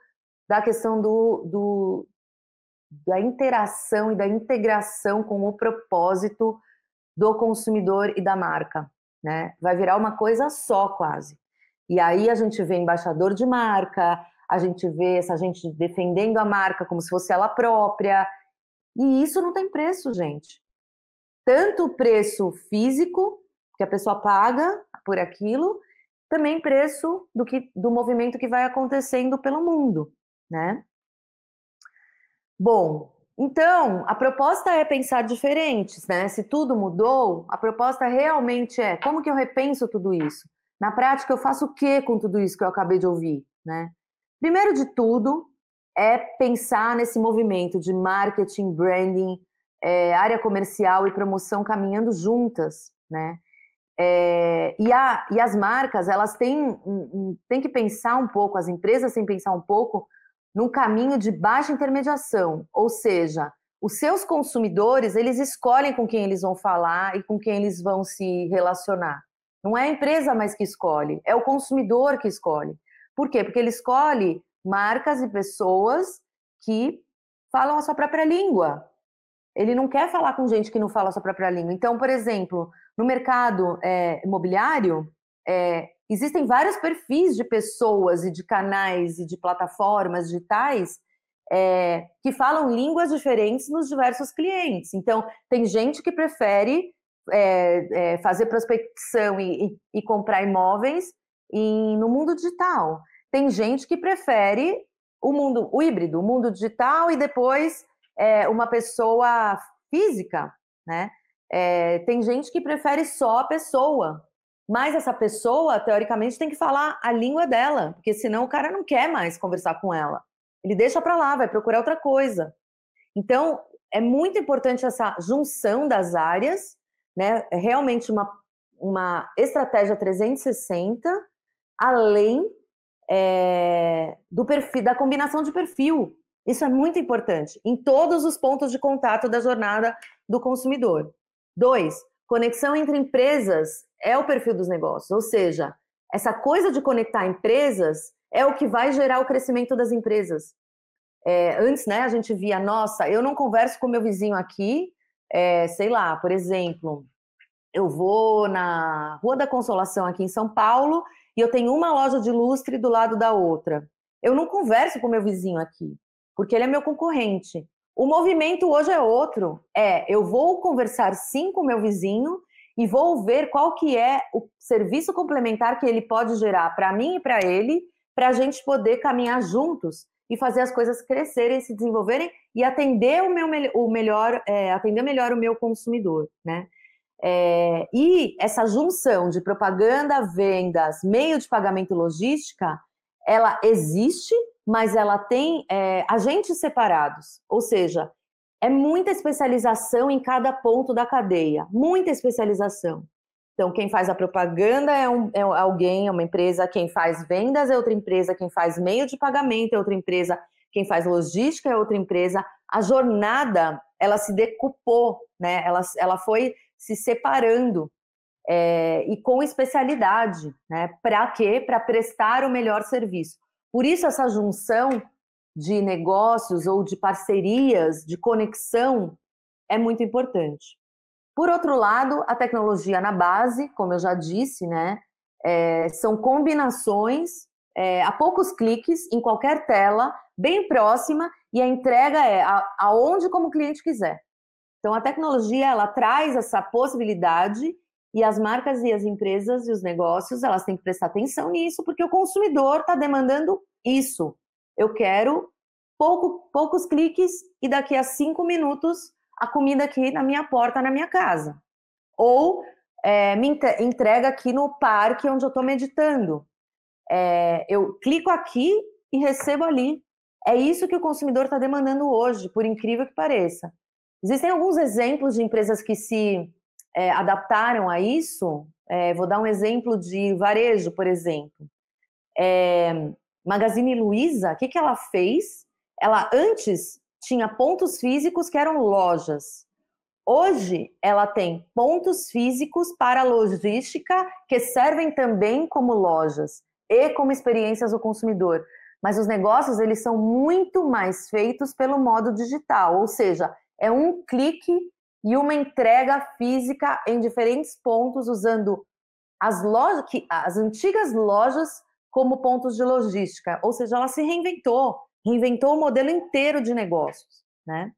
da questão do, do da interação e da integração com o propósito do consumidor e da marca. Né? Vai virar uma coisa só, quase. E aí a gente vê embaixador de marca, a gente vê essa gente defendendo a marca como se fosse ela própria. E isso não tem preço, gente tanto o preço físico que a pessoa paga por aquilo, também preço do que do movimento que vai acontecendo pelo mundo, né? Bom, então a proposta é pensar diferentes, né? Se tudo mudou, a proposta realmente é como que eu repenso tudo isso? Na prática, eu faço o que com tudo isso que eu acabei de ouvir, né? Primeiro de tudo é pensar nesse movimento de marketing, branding, é, área comercial e promoção caminhando juntas, né? É, e, a, e as marcas, elas têm, têm que pensar um pouco, as empresas têm que pensar um pouco num caminho de baixa intermediação, ou seja, os seus consumidores, eles escolhem com quem eles vão falar e com quem eles vão se relacionar. Não é a empresa mais que escolhe, é o consumidor que escolhe. Por quê? Porque ele escolhe marcas e pessoas que falam a sua própria língua, ele não quer falar com gente que não fala a sua própria língua. Então, por exemplo, no mercado é, imobiliário, é, existem vários perfis de pessoas e de canais e de plataformas digitais é, que falam línguas diferentes nos diversos clientes. Então, tem gente que prefere é, é, fazer prospecção e, e, e comprar imóveis em, no mundo digital. Tem gente que prefere o mundo o híbrido, o mundo digital e depois é, uma pessoa física, né? É, tem gente que prefere só a pessoa, mas essa pessoa, teoricamente, tem que falar a língua dela, porque senão o cara não quer mais conversar com ela. Ele deixa para lá, vai procurar outra coisa. Então, é muito importante essa junção das áreas, né? É realmente uma, uma estratégia 360, além é, do perfil, da combinação de perfil. Isso é muito importante em todos os pontos de contato da jornada do consumidor. Dois, conexão entre empresas é o perfil dos negócios, ou seja, essa coisa de conectar empresas é o que vai gerar o crescimento das empresas. É, antes, né, a gente via, nossa, eu não converso com meu vizinho aqui, é, sei lá, por exemplo, eu vou na Rua da Consolação aqui em São Paulo e eu tenho uma loja de lustre do lado da outra. Eu não converso com meu vizinho aqui porque ele é meu concorrente. O movimento hoje é outro. É, eu vou conversar sim com meu vizinho e vou ver qual que é o serviço complementar que ele pode gerar para mim e para ele, para a gente poder caminhar juntos e fazer as coisas crescerem, se desenvolverem e atender o meu o melhor, é, atender melhor o meu consumidor, né? É, e essa junção de propaganda, vendas, meio de pagamento e logística, ela existe mas ela tem é, agentes separados, ou seja, é muita especialização em cada ponto da cadeia, muita especialização. Então, quem faz a propaganda é, um, é alguém, é uma empresa, quem faz vendas é outra empresa, quem faz meio de pagamento é outra empresa, quem faz logística é outra empresa. A jornada, ela se decupou, né? ela, ela foi se separando é, e com especialidade, né? Para quê? Para prestar o melhor serviço. Por isso, essa junção de negócios ou de parcerias, de conexão, é muito importante. Por outro lado, a tecnologia na base, como eu já disse, né, é, são combinações é, a poucos cliques, em qualquer tela, bem próxima, e a entrega é aonde como o cliente quiser. Então, a tecnologia, ela traz essa possibilidade e as marcas e as empresas e os negócios, elas têm que prestar atenção nisso, porque o consumidor está demandando isso. Eu quero pouco, poucos cliques e daqui a cinco minutos a comida aqui na minha porta, na minha casa. Ou é, me entrega aqui no parque onde eu estou meditando. É, eu clico aqui e recebo ali. É isso que o consumidor está demandando hoje, por incrível que pareça. Existem alguns exemplos de empresas que se é, adaptaram a isso. É, vou dar um exemplo de varejo, por exemplo. É, Magazine Luiza, o que, que ela fez? Ela antes tinha pontos físicos que eram lojas. Hoje, ela tem pontos físicos para logística que servem também como lojas e como experiências do consumidor. Mas os negócios, eles são muito mais feitos pelo modo digital, ou seja, é um clique e uma entrega física em diferentes pontos usando as lojas, as antigas lojas como pontos de logística, ou seja, ela se reinventou, reinventou o modelo inteiro de negócios, né?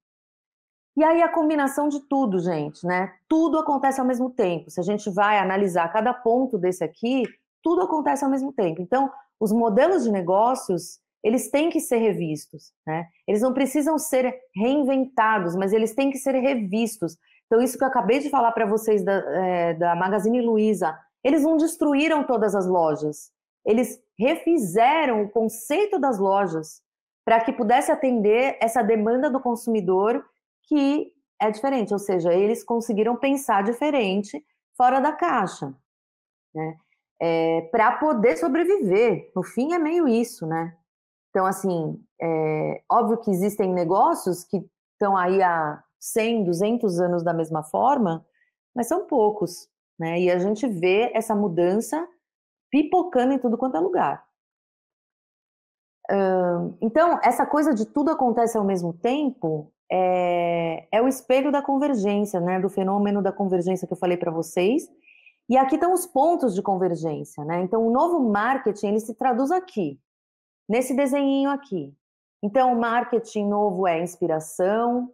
E aí a combinação de tudo, gente, né? Tudo acontece ao mesmo tempo. Se a gente vai analisar cada ponto desse aqui, tudo acontece ao mesmo tempo. Então, os modelos de negócios, eles têm que ser revistos, né? Eles não precisam ser reinventados, mas eles têm que ser revistos. Então, isso que eu acabei de falar para vocês da, é, da Magazine Luiza, eles não destruíram todas as lojas, eles refizeram o conceito das lojas para que pudesse atender essa demanda do consumidor que é diferente, ou seja, eles conseguiram pensar diferente fora da caixa, né? É, para poder sobreviver. No fim, é meio isso, né? Então, assim, é óbvio que existem negócios que estão aí há 100, 200 anos da mesma forma, mas são poucos, né? E a gente vê essa mudança pipocando em tudo quanto é lugar. Então, essa coisa de tudo acontece ao mesmo tempo é, é o espelho da convergência, né? Do fenômeno da convergência que eu falei para vocês. E aqui estão os pontos de convergência, né? Então, o novo marketing ele se traduz aqui, nesse desenho aqui. Então, o marketing novo é inspiração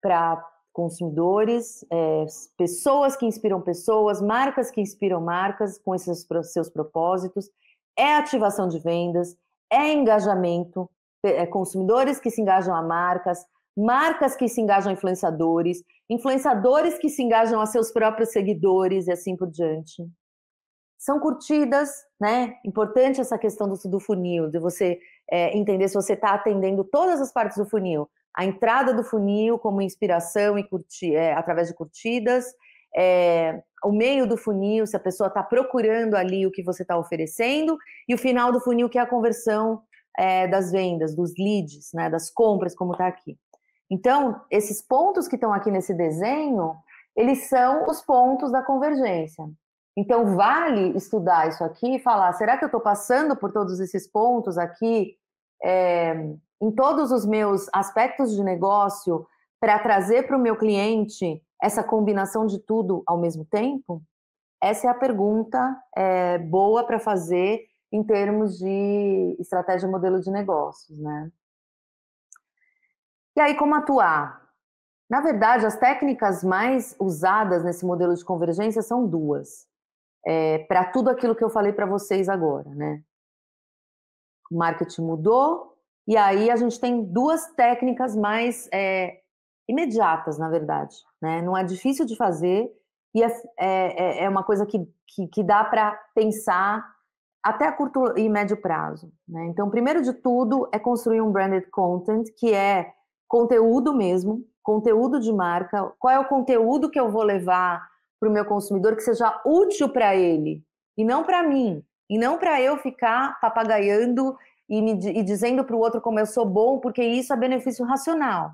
para consumidores, é, pessoas que inspiram pessoas, marcas que inspiram marcas com esses seus propósitos, é ativação de vendas, é engajamento, é consumidores que se engajam a marcas, marcas que se engajam a influenciadores, influenciadores que se engajam a seus próprios seguidores e assim por diante. São curtidas, né? Importante essa questão do, do funil, de você é, entender se você está atendendo todas as partes do funil. A entrada do funil como inspiração e curtir, é, através de curtidas, é, o meio do funil, se a pessoa está procurando ali o que você está oferecendo, e o final do funil, que é a conversão é, das vendas, dos leads, né, das compras, como está aqui. Então, esses pontos que estão aqui nesse desenho, eles são os pontos da convergência. Então, vale estudar isso aqui e falar: será que eu estou passando por todos esses pontos aqui, é, em todos os meus aspectos de negócio, para trazer para o meu cliente essa combinação de tudo ao mesmo tempo? Essa é a pergunta é, boa para fazer em termos de estratégia e modelo de negócios, né? E aí, como atuar? Na verdade, as técnicas mais usadas nesse modelo de convergência são duas. É, para tudo aquilo que eu falei para vocês agora, né? O marketing mudou, e aí a gente tem duas técnicas mais é, imediatas, na verdade. Né? Não é difícil de fazer e é, é, é, é uma coisa que, que, que dá para pensar até a curto e médio prazo. Né? Então, primeiro de tudo, é construir um branded content, que é conteúdo mesmo, conteúdo de marca. Qual é o conteúdo que eu vou levar para o meu consumidor que seja útil para ele e não para mim, e não para eu ficar papagaiando e, me, e dizendo para o outro como eu sou bom, porque isso é benefício racional.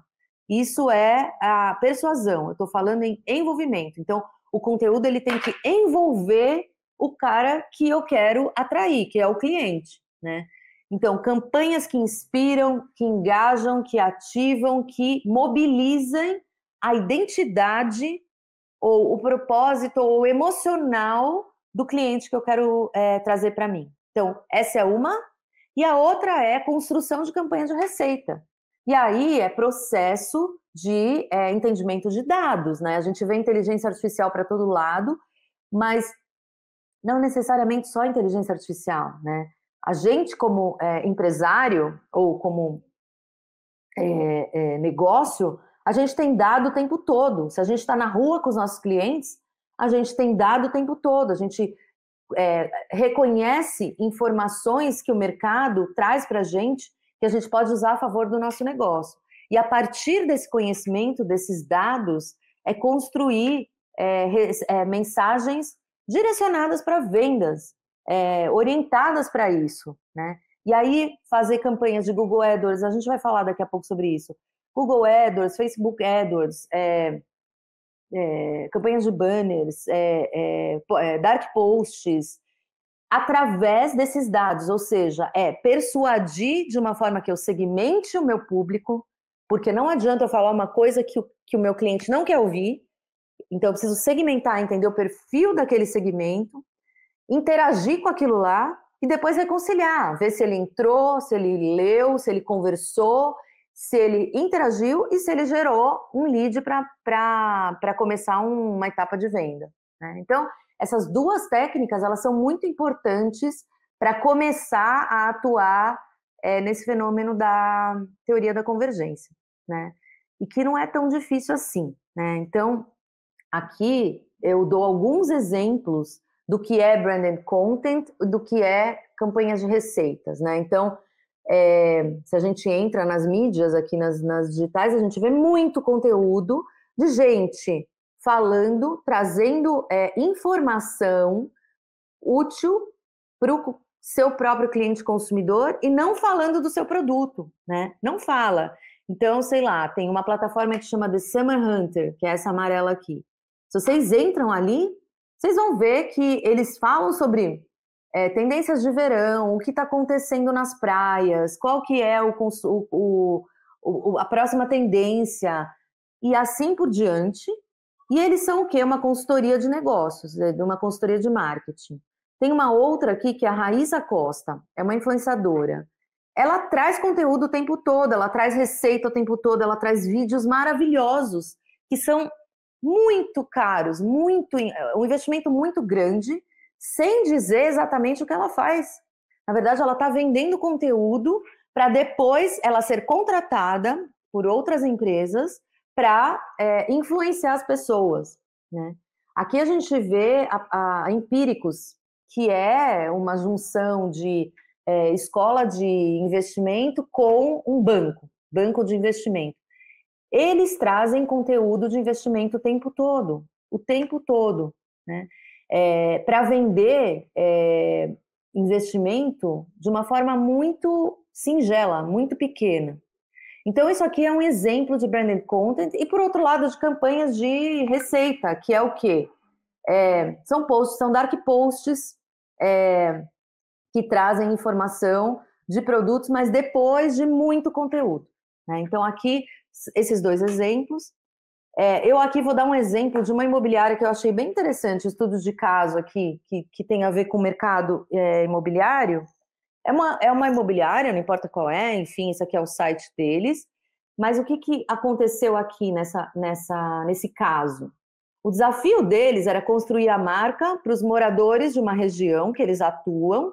Isso é a persuasão. Eu estou falando em envolvimento. Então, o conteúdo ele tem que envolver o cara que eu quero atrair, que é o cliente, né? Então, campanhas que inspiram, que engajam, que ativam, que mobilizem a identidade ou o propósito ou emocional do cliente que eu quero é, trazer para mim. Então, essa é uma. E a outra é construção de campanha de receita. E aí é processo de é, entendimento de dados, né? A gente vê inteligência artificial para todo lado, mas não necessariamente só inteligência artificial, né? A gente, como é, empresário ou como é, é negócio, a gente tem dado o tempo todo. Se a gente está na rua com os nossos clientes, a gente tem dado o tempo todo. A gente é, reconhece informações que o mercado traz para a gente que a gente pode usar a favor do nosso negócio. E a partir desse conhecimento, desses dados, é construir é, é, mensagens direcionadas para vendas, é, orientadas para isso, né? E aí fazer campanhas de Google AdWords, a gente vai falar daqui a pouco sobre isso. Google AdWords, Facebook AdWords, é, é, campanhas de banners, é, é, dark posts, através desses dados, ou seja, é persuadir de uma forma que eu segmente o meu público, porque não adianta eu falar uma coisa que que o meu cliente não quer ouvir, então eu preciso segmentar, entender o perfil daquele segmento, interagir com aquilo lá e depois reconciliar, ver se ele entrou, se ele leu, se ele conversou, se ele interagiu e se ele gerou um lead para começar um, uma etapa de venda. Né? Então, essas duas técnicas elas são muito importantes para começar a atuar é, nesse fenômeno da teoria da convergência, né? E que não é tão difícil assim, né? Então, aqui eu dou alguns exemplos do que é branded content, do que é campanhas de receitas, né? Então, é, se a gente entra nas mídias aqui, nas, nas digitais, a gente vê muito conteúdo de gente falando, trazendo é, informação útil para o seu próprio cliente consumidor e não falando do seu produto, né? Não fala. Então, sei lá, tem uma plataforma que chama The Summer Hunter, que é essa amarela aqui. Se vocês entram ali, vocês vão ver que eles falam sobre é, tendências de verão, o que está acontecendo nas praias, qual que é o, o, o, a próxima tendência e assim por diante. E eles são o quê? Uma consultoria de negócios, é, uma consultoria de marketing. Tem uma outra aqui que é a Raíssa Costa, é uma influenciadora. Ela traz conteúdo o tempo todo, ela traz receita o tempo todo, ela traz vídeos maravilhosos que são muito caros, muito um investimento muito grande, sem dizer exatamente o que ela faz. Na verdade, ela está vendendo conteúdo para depois ela ser contratada por outras empresas para é, influenciar as pessoas. Né? Aqui a gente vê a, a Empíricos, que é uma junção de é, escola de investimento com um banco, banco de investimento. Eles trazem conteúdo de investimento o tempo todo, o tempo todo, né? É, para vender é, investimento de uma forma muito singela, muito pequena. Então, isso aqui é um exemplo de branded content, e por outro lado, de campanhas de receita, que é o quê? É, são posts, são dark posts é, que trazem informação de produtos, mas depois de muito conteúdo. Né? Então, aqui, esses dois exemplos. É, eu aqui vou dar um exemplo de uma imobiliária que eu achei bem interessante, estudos de caso aqui, que, que tem a ver com o mercado é, imobiliário, é uma, é uma imobiliária, não importa qual é, enfim, esse aqui é o site deles. Mas o que, que aconteceu aqui nessa, nessa, nesse caso? O desafio deles era construir a marca para os moradores de uma região que eles atuam,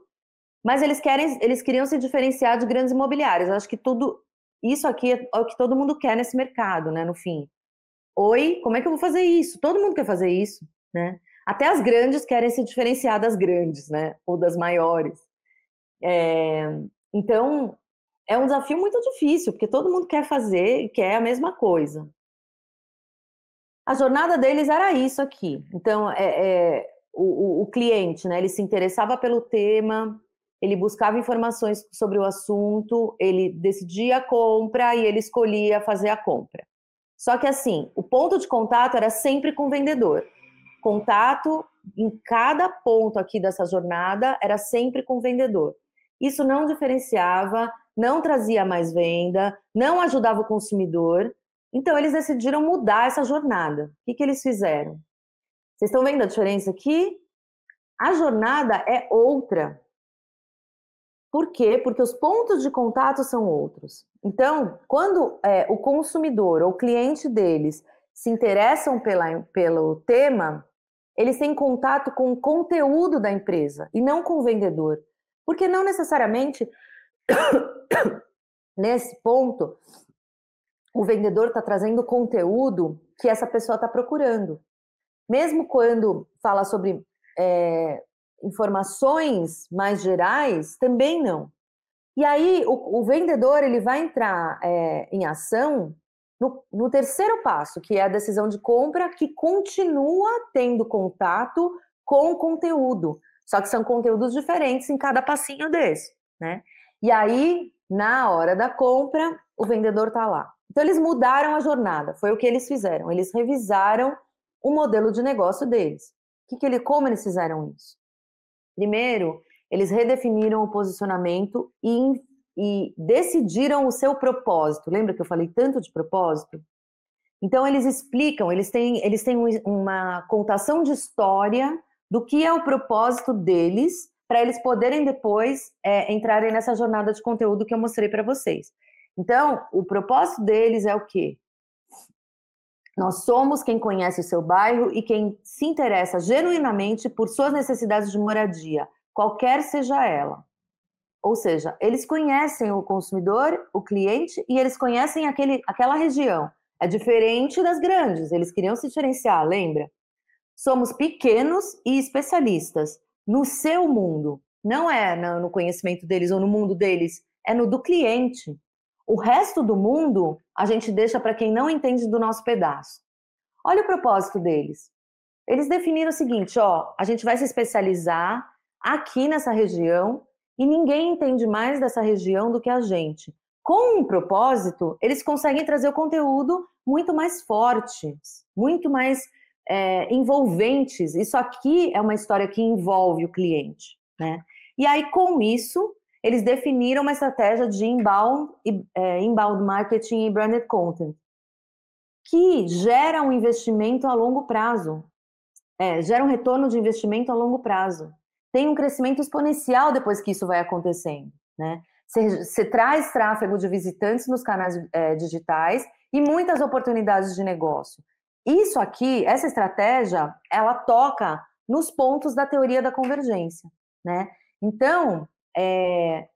mas eles querem, eles queriam se diferenciar de grandes imobiliárias. Eu acho que tudo isso aqui é o que todo mundo quer nesse mercado, né? No fim, oi, como é que eu vou fazer isso? Todo mundo quer fazer isso, né? Até as grandes querem se diferenciar das grandes, né? Ou das maiores. É, então, é um desafio muito difícil, porque todo mundo quer fazer e quer a mesma coisa. A jornada deles era isso aqui. Então, é, é o, o, cliente, né, ele se interessava pelo tema, ele buscava informações sobre o assunto, ele decidia a compra e ele escolhia fazer a compra. Só que assim, o ponto de contato era sempre com o vendedor. Contato em cada ponto aqui dessa jornada era sempre com o vendedor. Isso não diferenciava, não trazia mais venda, não ajudava o consumidor. Então, eles decidiram mudar essa jornada. O que, que eles fizeram? Vocês estão vendo a diferença aqui? A jornada é outra. Por quê? Porque os pontos de contato são outros. Então, quando é, o consumidor ou o cliente deles se interessam pela, pelo tema, eles têm contato com o conteúdo da empresa e não com o vendedor. Porque não necessariamente, nesse ponto, o vendedor está trazendo conteúdo que essa pessoa está procurando. Mesmo quando fala sobre é, informações mais gerais, também não. E aí o, o vendedor ele vai entrar é, em ação no, no, terceiro passo, que é a decisão de compra, que continua tendo contato com o conteúdo. Só que são conteúdos diferentes em cada passinho desse, né? E aí, na hora da compra, o vendedor está lá. Então, eles mudaram a jornada, foi o que eles fizeram. Eles revisaram o modelo de negócio deles. Que, que ele, como eles fizeram isso? Primeiro, eles redefiniram o posicionamento e, e decidiram o seu propósito. Lembra que eu falei tanto de propósito? Então, eles explicam, eles têm, eles têm uma contação de história do que é o propósito deles, para eles poderem depois é, entrarem nessa jornada de conteúdo que eu mostrei para vocês. Então, o propósito deles é o quê? Nós somos quem conhece o seu bairro e quem se interessa genuinamente por suas necessidades de moradia, qualquer seja ela. Ou seja, eles conhecem o consumidor, o cliente, e eles conhecem aquele, aquela região. É diferente das grandes, eles queriam se diferenciar, lembra? Somos pequenos e especialistas no seu mundo. Não é no conhecimento deles ou no mundo deles, é no do cliente. O resto do mundo a gente deixa para quem não entende do nosso pedaço. Olha o propósito deles. Eles definiram o seguinte: ó, a gente vai se especializar aqui nessa região e ninguém entende mais dessa região do que a gente. Com um propósito, eles conseguem trazer o conteúdo muito mais fortes, muito mais é, envolventes. Isso aqui é uma história que envolve o cliente, né? E aí, com isso, eles definiram uma estratégia de inbound, é, inbound marketing e branded content, que gera um investimento a longo prazo, é, gera um retorno de investimento a longo prazo. Tem um crescimento exponencial depois que isso vai acontecendo, né? Você traz tráfego de visitantes nos canais é, digitais e muitas oportunidades de negócio. Isso aqui, essa estratégia, ela toca nos pontos da teoria da convergência, né? Então, é,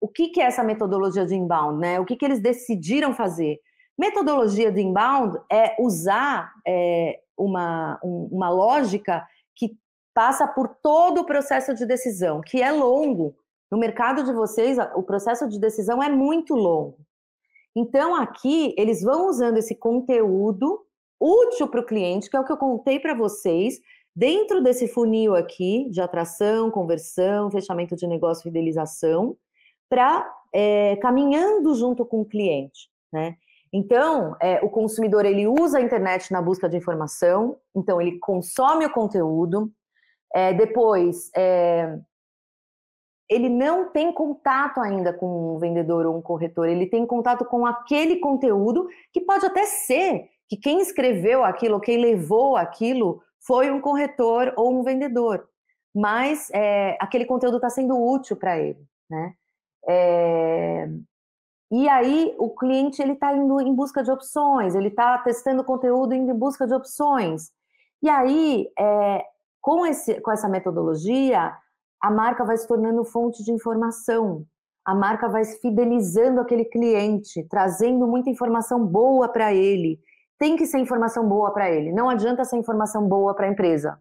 o que, que, é essa metodologia de inbound, né? O que, que eles decidiram fazer? Metodologia de inbound é usar é, uma, um, uma lógica que passa por todo o processo de decisão, que é longo. No mercado de vocês, o processo de decisão é muito longo. Então, aqui, eles vão usando esse conteúdo útil para o cliente, que é o que eu contei para vocês, Dentro desse funil aqui de atração, conversão, fechamento de negócio, fidelização, para é, caminhando junto com o cliente, né? Então, é, o consumidor ele usa a internet na busca de informação, então ele consome o conteúdo, é, depois é, ele não tem contato ainda com um vendedor ou um corretor, ele tem contato com aquele conteúdo que pode até ser que quem escreveu aquilo, quem levou aquilo foi um corretor ou um vendedor, mas é, aquele conteúdo está sendo útil para ele, né? É, e aí o cliente ele está indo em busca de opções, ele está testando conteúdo indo em busca de opções. E aí, é, com, esse, com essa metodologia, a marca vai se tornando fonte de informação. A marca vai se fidelizando aquele cliente, trazendo muita informação boa para ele tem que ser informação boa para ele. Não adianta ser informação boa para a empresa.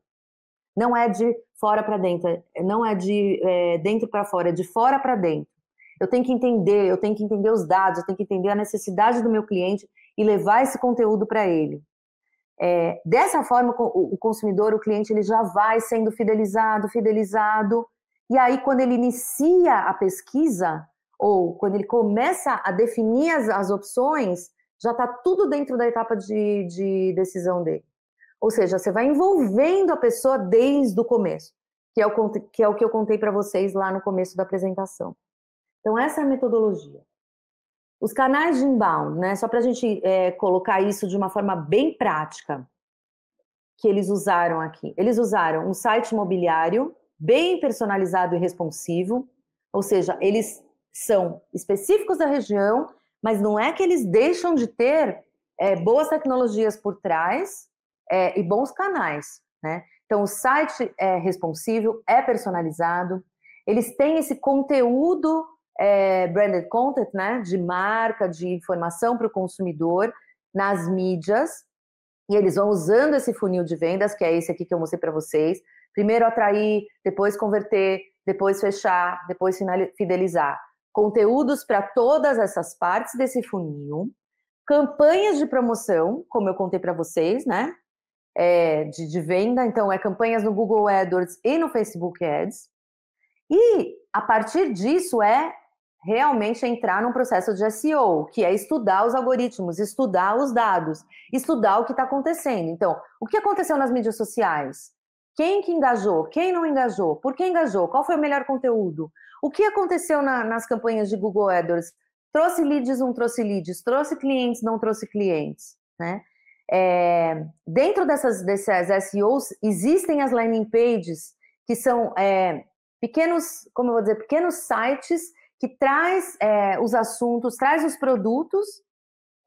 Não é de fora para dentro, não é de é, dentro para fora, é de fora para dentro. Eu tenho que entender, eu tenho que entender os dados, eu tenho que entender a necessidade do meu cliente e levar esse conteúdo para ele. É, dessa forma, o consumidor, o cliente, ele já vai sendo fidelizado, fidelizado. E aí, quando ele inicia a pesquisa, ou quando ele começa a definir as, as opções, já está tudo dentro da etapa de, de decisão dele. Ou seja, você vai envolvendo a pessoa desde o começo, que é o que, é o que eu contei para vocês lá no começo da apresentação. Então, essa é a metodologia. Os canais de inbound, né, só para a gente é, colocar isso de uma forma bem prática, que eles usaram aqui. Eles usaram um site imobiliário bem personalizado e responsivo, Ou seja, eles são específicos da região, mas não é que eles deixam de ter é, boas tecnologias por trás é, e bons canais, né? Então, o site é responsível, é personalizado, eles têm esse conteúdo é, branded content, né, de marca, de informação para o consumidor nas mídias, e eles vão usando esse funil de vendas, que é esse aqui que eu mostrei para vocês. Primeiro atrair, depois converter, depois fechar, depois fidelizar. Conteúdos para todas essas partes desse funil. Campanhas de promoção, como eu contei para vocês, né? É, de, de venda, então é campanhas no Google AdWords e no Facebook Ads. E a partir disso é realmente entrar num processo de SEO, que é estudar os algoritmos, estudar os dados, estudar o que está acontecendo. Então, o que aconteceu nas mídias sociais? Quem que engajou? Quem não engajou? Por que engajou? Qual foi o melhor conteúdo? O que aconteceu na, nas campanhas de Google AdWords? Trouxe leads, não trouxe leads? Trouxe clientes, não trouxe clientes? Né? É, dentro dessas, dessas SEOs, existem as landing pages, que são é, pequenos, como eu vou dizer, pequenos sites que traz é, os assuntos, traz os produtos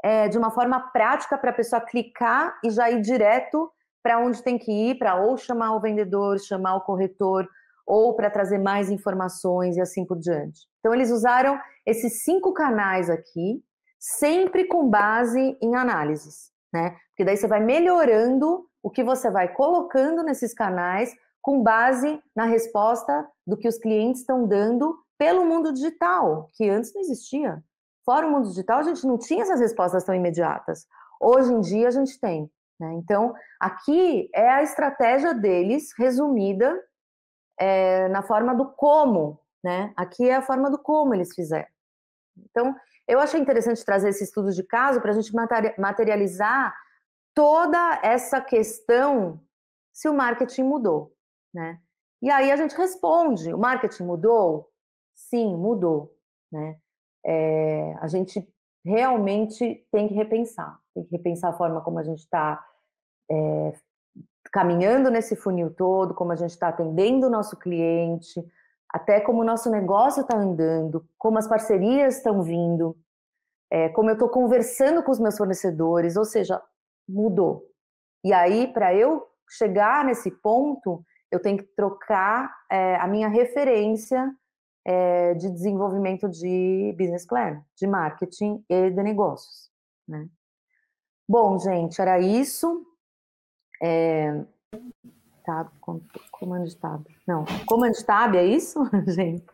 é, de uma forma prática para a pessoa clicar e já ir direto para onde tem que ir, para ou chamar o vendedor, chamar o corretor, ou para trazer mais informações e assim por diante. Então, eles usaram esses cinco canais aqui, sempre com base em análises, né? Porque daí você vai melhorando o que você vai colocando nesses canais com base na resposta do que os clientes estão dando pelo mundo digital, que antes não existia. Fora o mundo digital, a gente não tinha essas respostas tão imediatas. Hoje em dia, a gente tem. Né? Então, aqui é a estratégia deles resumida é, na forma do como. Né? Aqui é a forma do como eles fizeram. Então, eu achei interessante trazer esse estudo de caso para a gente materializar toda essa questão se o marketing mudou. Né? E aí a gente responde: o marketing mudou? Sim, mudou, né? É, a gente realmente tem que repensar, tem que repensar a forma como a gente está é, caminhando nesse funil todo, como a gente está atendendo o nosso cliente, até como o nosso negócio está andando, como as parcerias estão vindo, é, como eu estou conversando com os meus fornecedores, ou seja, mudou. E aí, para eu chegar nesse ponto, eu tenho que trocar é, a minha referência é, de desenvolvimento de business plan, de marketing e de negócios. Né? Bom, gente, era isso. É, tab, comando tab. Não, comando tab, é isso, gente?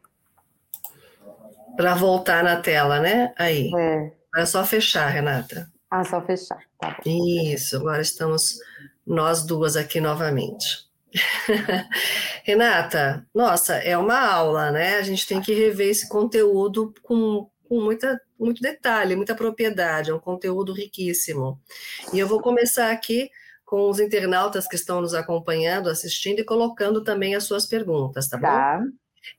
Para voltar na tela, né? Aí. É. É só fechar, Renata. Ah, só fechar. Tá Isso, agora estamos nós duas aqui novamente. Renata, nossa, é uma aula, né? A gente tem que rever esse conteúdo com, com muita, muito detalhe, muita propriedade, é um conteúdo riquíssimo. E eu vou começar aqui com os internautas que estão nos acompanhando, assistindo e colocando também as suas perguntas, tá, tá. bom?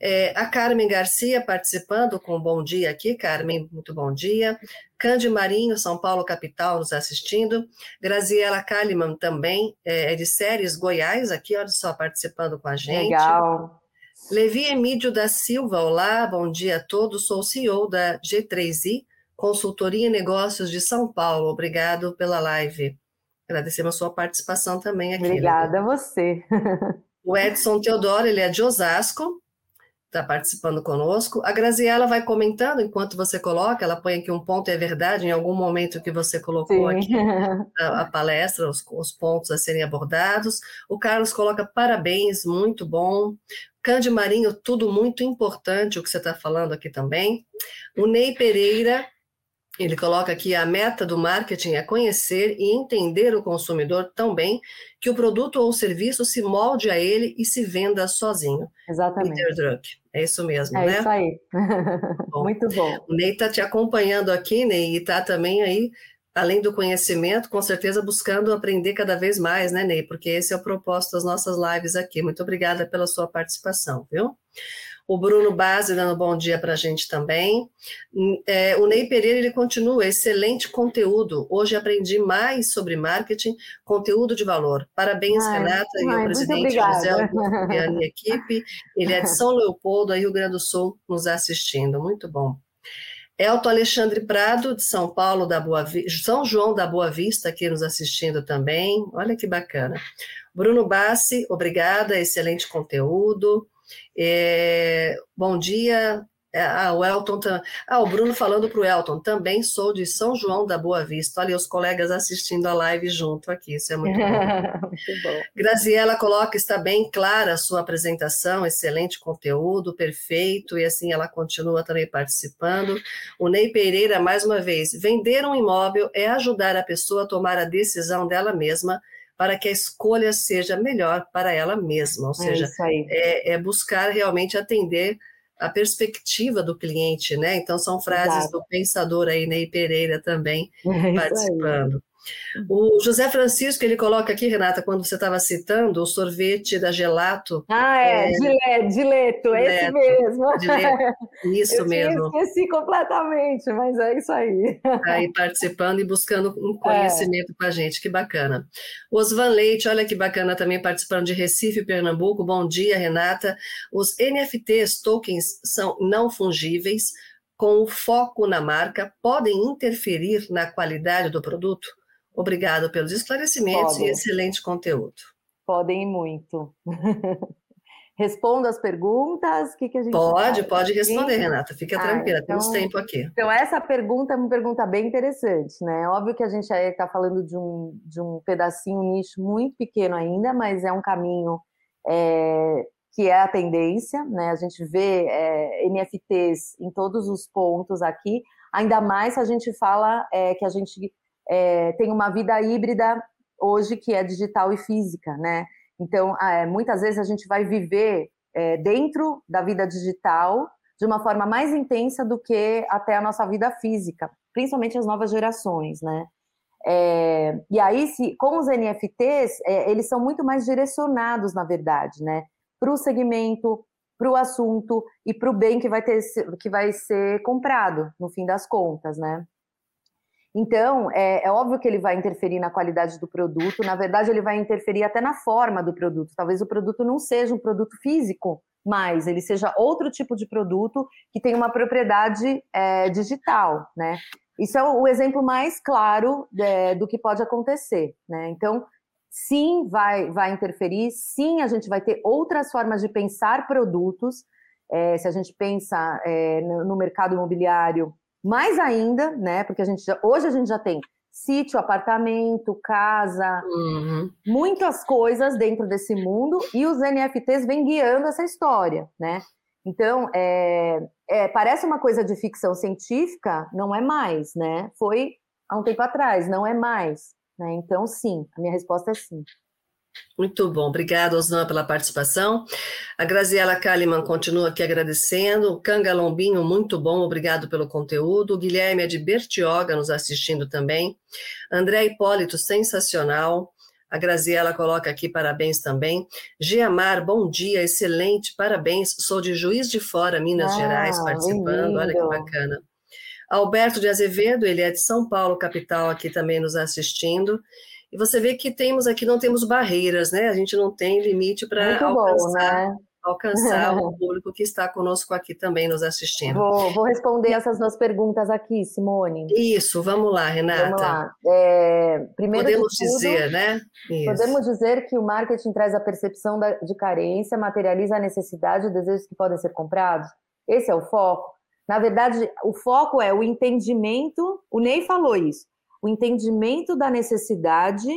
É, a Carmen Garcia participando com um bom dia aqui, Carmen, muito bom dia. Cândido Marinho, São Paulo capital, nos assistindo. Graziela Kalimann também, é, é, de Séries Goiás, aqui, olha só, participando com a gente. Legal. Levi Emídio da Silva, olá, bom dia a todos. Sou CEO da G3i, Consultoria em Negócios de São Paulo. Obrigado pela live. Agradecemos a sua participação também aqui. Obrigada a você. O Edson Teodoro, ele é de Osasco, está participando conosco. A Graziela vai comentando enquanto você coloca, ela põe aqui um ponto, é verdade, em algum momento que você colocou Sim. aqui a, a palestra, os, os, pontos a serem abordados. O Carlos coloca parabéns, muito bom. Cande Marinho, tudo muito importante o que você está falando aqui também. O Ney Pereira, ele coloca aqui a meta do marketing é conhecer e entender o consumidor tão bem que o produto ou serviço se molde a ele e se venda sozinho. Exatamente. Peter Druck. É isso mesmo, é né? É isso aí. Bom, Muito bom. O Ney está te acompanhando aqui, Ney, e está também aí, além do conhecimento, com certeza buscando aprender cada vez mais, né, Ney? Porque esse é o propósito das nossas lives aqui. Muito obrigada pela sua participação, viu? O Bruno Base dando bom dia para a gente também. É, o Ney Pereira ele continua, excelente conteúdo. Hoje aprendi mais sobre marketing, conteúdo de valor. Parabéns, ai, Renata, ai, e o presidente José Augusto e a equipe. Ele é de São Leopoldo, aí Rio Grande do Sul, nos assistindo. Muito bom. Elton Alexandre Prado, de São Paulo, da Boa São João da Boa Vista, aqui nos assistindo também. Olha que bacana. Bruno Bassi, obrigada, excelente conteúdo. É, bom dia. É, ah, o Elton. Ah, o Bruno falando para o Elton. Também sou de São João da Boa Vista. Olha os colegas assistindo a live junto aqui. Isso é muito bom. muito bom. Graziela coloca: está bem clara a sua apresentação, excelente conteúdo, perfeito. E assim ela continua também participando. O Ney Pereira, mais uma vez: vender um imóvel é ajudar a pessoa a tomar a decisão dela mesma para que a escolha seja melhor para ela mesma, ou é seja, é, é, buscar realmente atender a perspectiva do cliente, né? Então são frases Exato. do pensador aí Ney Pereira também é participando. O José Francisco, ele coloca aqui, Renata, quando você estava citando o sorvete da Gelato. Ah, é, é Dileto, esse mesmo. Dileto, isso Eu mesmo. esqueci completamente, mas é isso aí. Aí participando e buscando um conhecimento é. com a gente, que bacana. Osvan Leite, olha que bacana também participando de Recife, Pernambuco. Bom dia, Renata. Os NFTs, tokens, são não fungíveis, com o foco na marca, podem interferir na qualidade do produto? Obrigado pelos esclarecimentos Podem. e excelente conteúdo. Podem muito. Responda as perguntas, o que, que a gente Pode, faz? pode responder, Renata, fica ah, tranquila, então, temos tempo aqui. Então, essa pergunta é uma pergunta bem interessante, né? Óbvio que a gente está falando de um, de um pedacinho, um nicho muito pequeno ainda, mas é um caminho é, que é a tendência, né? A gente vê é, NFTs em todos os pontos aqui, ainda mais se a gente fala é, que a gente é, tem uma vida híbrida hoje que é digital e física, né? Então, é, muitas vezes a gente vai viver é, dentro da vida digital de uma forma mais intensa do que até a nossa vida física, principalmente as novas gerações, né? É, e aí, se, com os NFTs, é, eles são muito mais direcionados, na verdade, né? Para o segmento, para o assunto e para o bem que vai, ter, que vai ser comprado, no fim das contas, né? Então, é, é, óbvio que ele vai interferir na qualidade do produto, na verdade, ele vai interferir até na forma do produto. Talvez o produto não seja um produto físico, mas ele seja outro tipo de produto que tem uma propriedade é, digital, né? Isso é o exemplo mais claro é, do que pode acontecer, né? Então, sim, vai, vai interferir, sim, a gente vai ter outras formas de pensar produtos. É, se a gente pensa é, no, no mercado imobiliário, mais ainda, né? Porque a gente já, hoje a gente já tem sítio, apartamento, casa, uhum. muitas coisas dentro desse mundo e os NFTs vêm guiando essa história, né? Então, é, é, parece uma coisa de ficção científica, não é mais, né? Foi há um tempo atrás, não é mais. Né? Então, sim, a minha resposta é sim. Muito bom, obrigado, Osnan, pela participação. A Graziela Kalimann continua aqui agradecendo. O Canga Lombinho, muito bom, obrigado pelo conteúdo. O Guilherme é de Bertioga, nos assistindo também. André Hipólito, sensacional. A Graziela coloca aqui parabéns também. Giamar, bom dia, excelente, parabéns. Sou de Juiz de Fora, Minas ah, Gerais, participando, olha que bacana. Alberto de Azevedo, ele é de São Paulo, capital, aqui também nos assistindo. E você vê que temos aqui, não temos barreiras, né? A gente não tem limite para alcançar, né? alcançar o público que está conosco aqui também nos assistindo. Vou, vou, responder essas duas perguntas aqui, Simone. Isso, vamos lá, Renata. Vamos lá. É, primeiro podemos tudo, dizer, né? Isso. Podemos dizer que o marketing traz a percepção de carência, materializa a necessidade e desejos que podem ser comprados. Esse é o foco. Na verdade, o foco é o entendimento. O Ney falou isso o entendimento da necessidade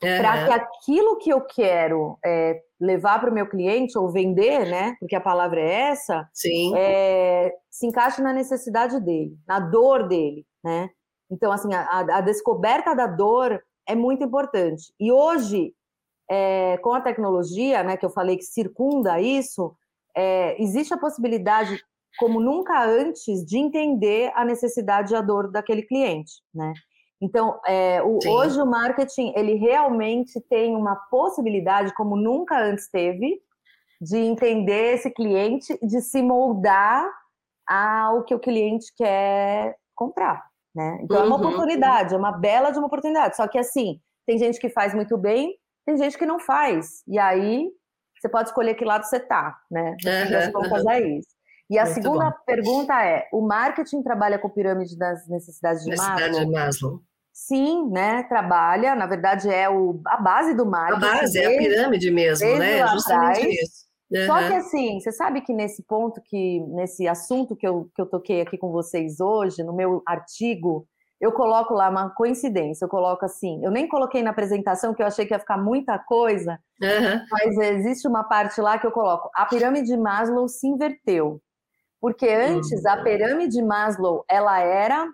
para que aquilo que eu quero é, levar para o meu cliente ou vender, né? Porque a palavra é essa, é, se encaixe na necessidade dele, na dor dele, né? Então, assim, a, a descoberta da dor é muito importante. E hoje, é, com a tecnologia, né, que eu falei que circunda isso, é, existe a possibilidade, como nunca antes, de entender a necessidade e a dor daquele cliente, né? Então, é, o, hoje o marketing ele realmente tem uma possibilidade, como nunca antes teve, de entender esse cliente, de se moldar ao que o cliente quer comprar, né? Então uhum. é uma uhum. oportunidade, é uma bela de uma oportunidade. Só que assim, tem gente que faz muito bem, tem gente que não faz. E aí você pode escolher que lado você tá, né? No uhum. contas é isso. E a muito segunda bom. pergunta é: o marketing trabalha com pirâmide das necessidades de necessidade Maslow? De Maslow. Sim, né? Trabalha, na verdade é o, a base do marketing. A base, é a pirâmide mesmo, né? Justamente atrás. isso. Uhum. Só que assim, você sabe que nesse ponto que, nesse assunto que eu, que eu toquei aqui com vocês hoje, no meu artigo, eu coloco lá uma coincidência, eu coloco assim, eu nem coloquei na apresentação, que eu achei que ia ficar muita coisa, uhum. mas existe uma parte lá que eu coloco, a pirâmide de Maslow se inverteu. Porque antes, uhum. a pirâmide de Maslow, ela era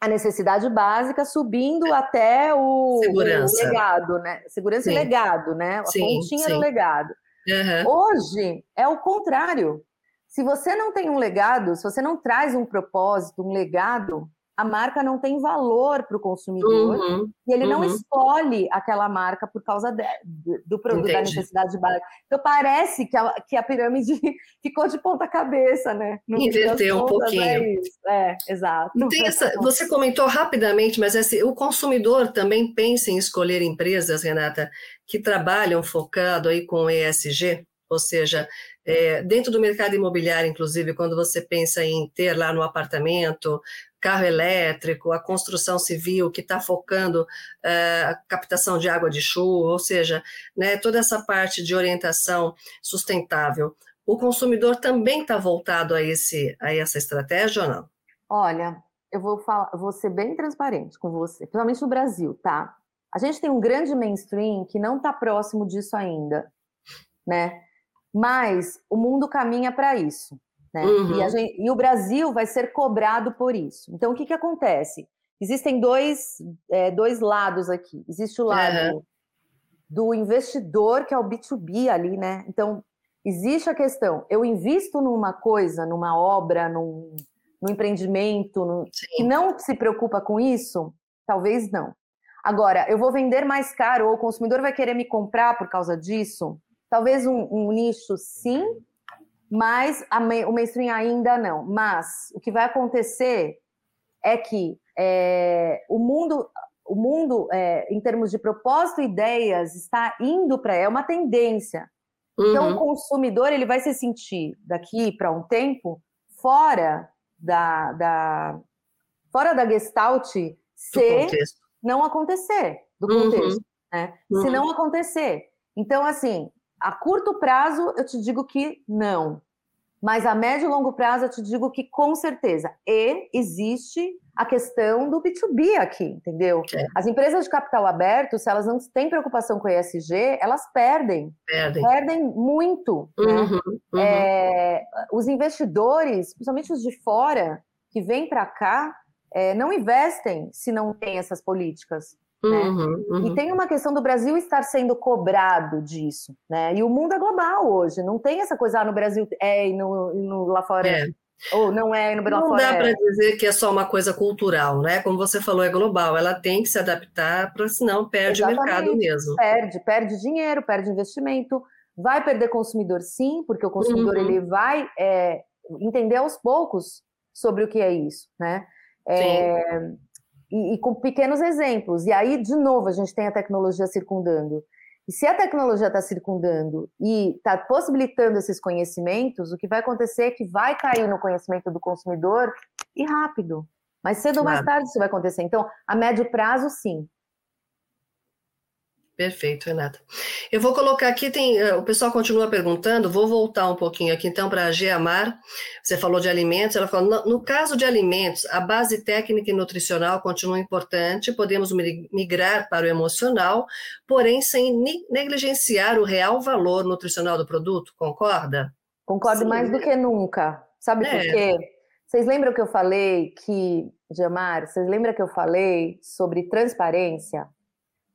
a necessidade básica subindo até o, Segurança. o legado, né? Segurança sim. e legado, né? A sim, pontinha sim. do legado. Uhum. Hoje é o contrário. Se você não tem um legado, se você não traz um propósito, um legado, a marca não tem valor para o consumidor uhum, e ele uhum. não escolhe aquela marca por causa de, do produto, Entendi. da necessidade básica. Então parece que a, que a pirâmide ficou de ponta cabeça, né? No Inverteu um pouquinho. É, é exato. Essa, você comentou rapidamente, mas esse, o consumidor também pensa em escolher empresas, Renata, que trabalham focado aí com ESG, ou seja, é, dentro do mercado imobiliário, inclusive, quando você pensa em ter lá no apartamento carro elétrico, a construção civil que está focando é, a captação de água de chuva, ou seja, né, toda essa parte de orientação sustentável. O consumidor também está voltado a, esse, a essa estratégia ou não? Olha, eu vou, falar, vou ser bem transparente com você, principalmente no Brasil, tá? A gente tem um grande mainstream que não está próximo disso ainda, né? Mas o mundo caminha para isso. Né? Uhum. E, gente, e, o Brasil vai ser cobrado por isso. Então, o que, que acontece? Existem dois, é, dois lados aqui. Existe o lado uhum. do investidor, que é o B2B ali, né? Então, existe a questão: eu invisto numa coisa, numa obra, num, num empreendimento, num, que não se preocupa com isso? Talvez não. Agora, eu vou vender mais caro, ou o consumidor vai querer me comprar por causa disso? Talvez um, um nicho sim, mas a, o mainstream ainda não. Mas o que vai acontecer é que é, o mundo, o mundo é, em termos de propósito e ideias, está indo para é uma tendência. Uhum. Então, o uhum. consumidor ele vai se sentir daqui para um tempo fora da, da fora da Gestalt se não acontecer do uhum. contexto, uhum. né? Uhum. Se não acontecer. Então, assim, a curto prazo, eu te digo que não. Mas a médio e longo prazo, eu te digo que com certeza. E existe a questão do B2B aqui, entendeu? É. As empresas de capital aberto, se elas não têm preocupação com ESG, elas perdem. Perdem. Perdem muito. Né? Uhum, né? uhum. É, os investidores, principalmente os de fora, que vêm para cá, é, não investem se não tem essas políticas. Né? Uhum, uhum. E tem uma questão do Brasil estar sendo cobrado disso, né? E o mundo é global hoje, não tem essa coisa ah, no Brasil é e no, no, lá fora é. Ou não é, no Brasil Não dá para dizer que é só uma coisa cultural, né? Como você falou, é global. Ela tem que se adaptar, para senão perde Exatamente. o mercado mesmo. Perde, perde dinheiro, perde investimento, vai perder consumidor sim, porque o consumidor uhum. ele vai é, entender aos poucos sobre o que é isso, né? É, e, e com pequenos exemplos. E aí, de novo, a gente tem a tecnologia circundando. E se a tecnologia está circundando e está possibilitando esses conhecimentos, o que vai acontecer é que vai cair no conhecimento do consumidor e rápido. Mas cedo ou mais tarde isso vai acontecer. Então, a médio prazo, sim. Perfeito, Renata. Eu vou colocar aqui, tem, eh, o pessoal continua perguntando, vou voltar um pouquinho aqui então para a Geamar. Você falou de alimentos, ela falou: no, no, caso de alimentos, a base técnica e nutricional continua importante, podemos migrar para o emocional, porém sem negligenciar o real valor nutricional do produto, concorda? Concordo Sim. mais do que nunca. Sabe é. por quê? Vocês lembram que eu falei que, Jamar, vocês lembram que eu falei sobre transparência?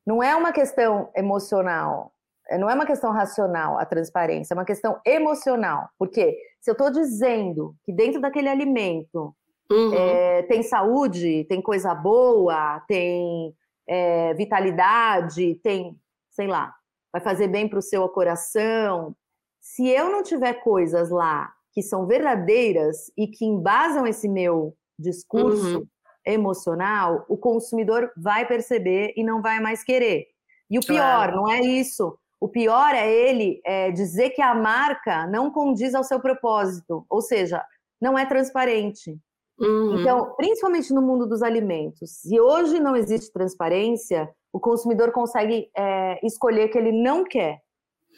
Não é uma questão emocional, não é uma questão racional a transparência, é uma questão emocional. Porque se eu estou dizendo que dentro daquele alimento uhum. é, tem saúde, tem coisa boa, tem é, vitalidade, tem, sei lá, vai fazer bem para o seu coração, Se eu não tiver coisas lá que são verdadeiras e que embasam esse meu discurso uhum. Emocional, o consumidor vai perceber e não vai mais querer. E o pior, não é isso. O pior é ele é, dizer que a marca não condiz ao seu propósito, ou seja, não é transparente. Uhum. Então, principalmente no mundo dos alimentos, se hoje não existe transparência, o consumidor consegue é, escolher que ele não quer.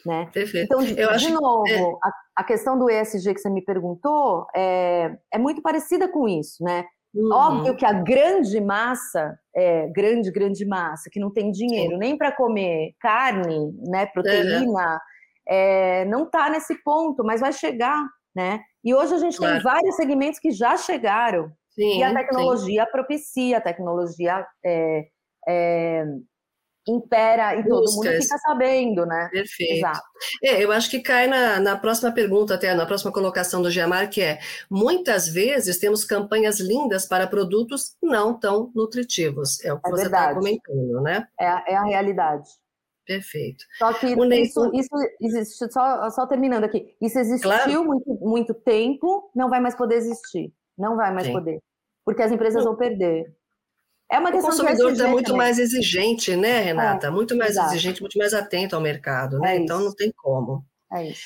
Né? Perfeito. Então, de, de novo, é... a, a, questão do ESG que você me perguntou é, é muito parecida com isso, né? Uhum. Óbvio que a grande massa, é, grande, grande massa, que não tem dinheiro Sim. nem para comer carne, né, proteína, uhum. é, não está nesse ponto, mas vai chegar, né? E hoje a gente claro. tem vários segmentos que já chegaram. Sim, e a tecnologia sim. propicia, a tecnologia é, é, impera e Buscas. todo mundo fica sabendo, né? Perfeito. Exato. É, eu acho que cai na, na próxima pergunta, até na próxima colocação do Giamar, que é: muitas vezes temos campanhas lindas para produtos não tão nutritivos. É o que é você está comentando, né? É, é a realidade. Perfeito. Só que isso, isso existe, só, só terminando aqui, isso existiu claro. muito, muito tempo, não vai mais poder existir. Não vai mais Sim. poder. Porque as empresas não. vão perder. É uma questão o consumidor está muito mais exigente, né, Renata? É, muito mais exato. exigente, muito mais atento ao mercado, né? É então não tem como. É isso.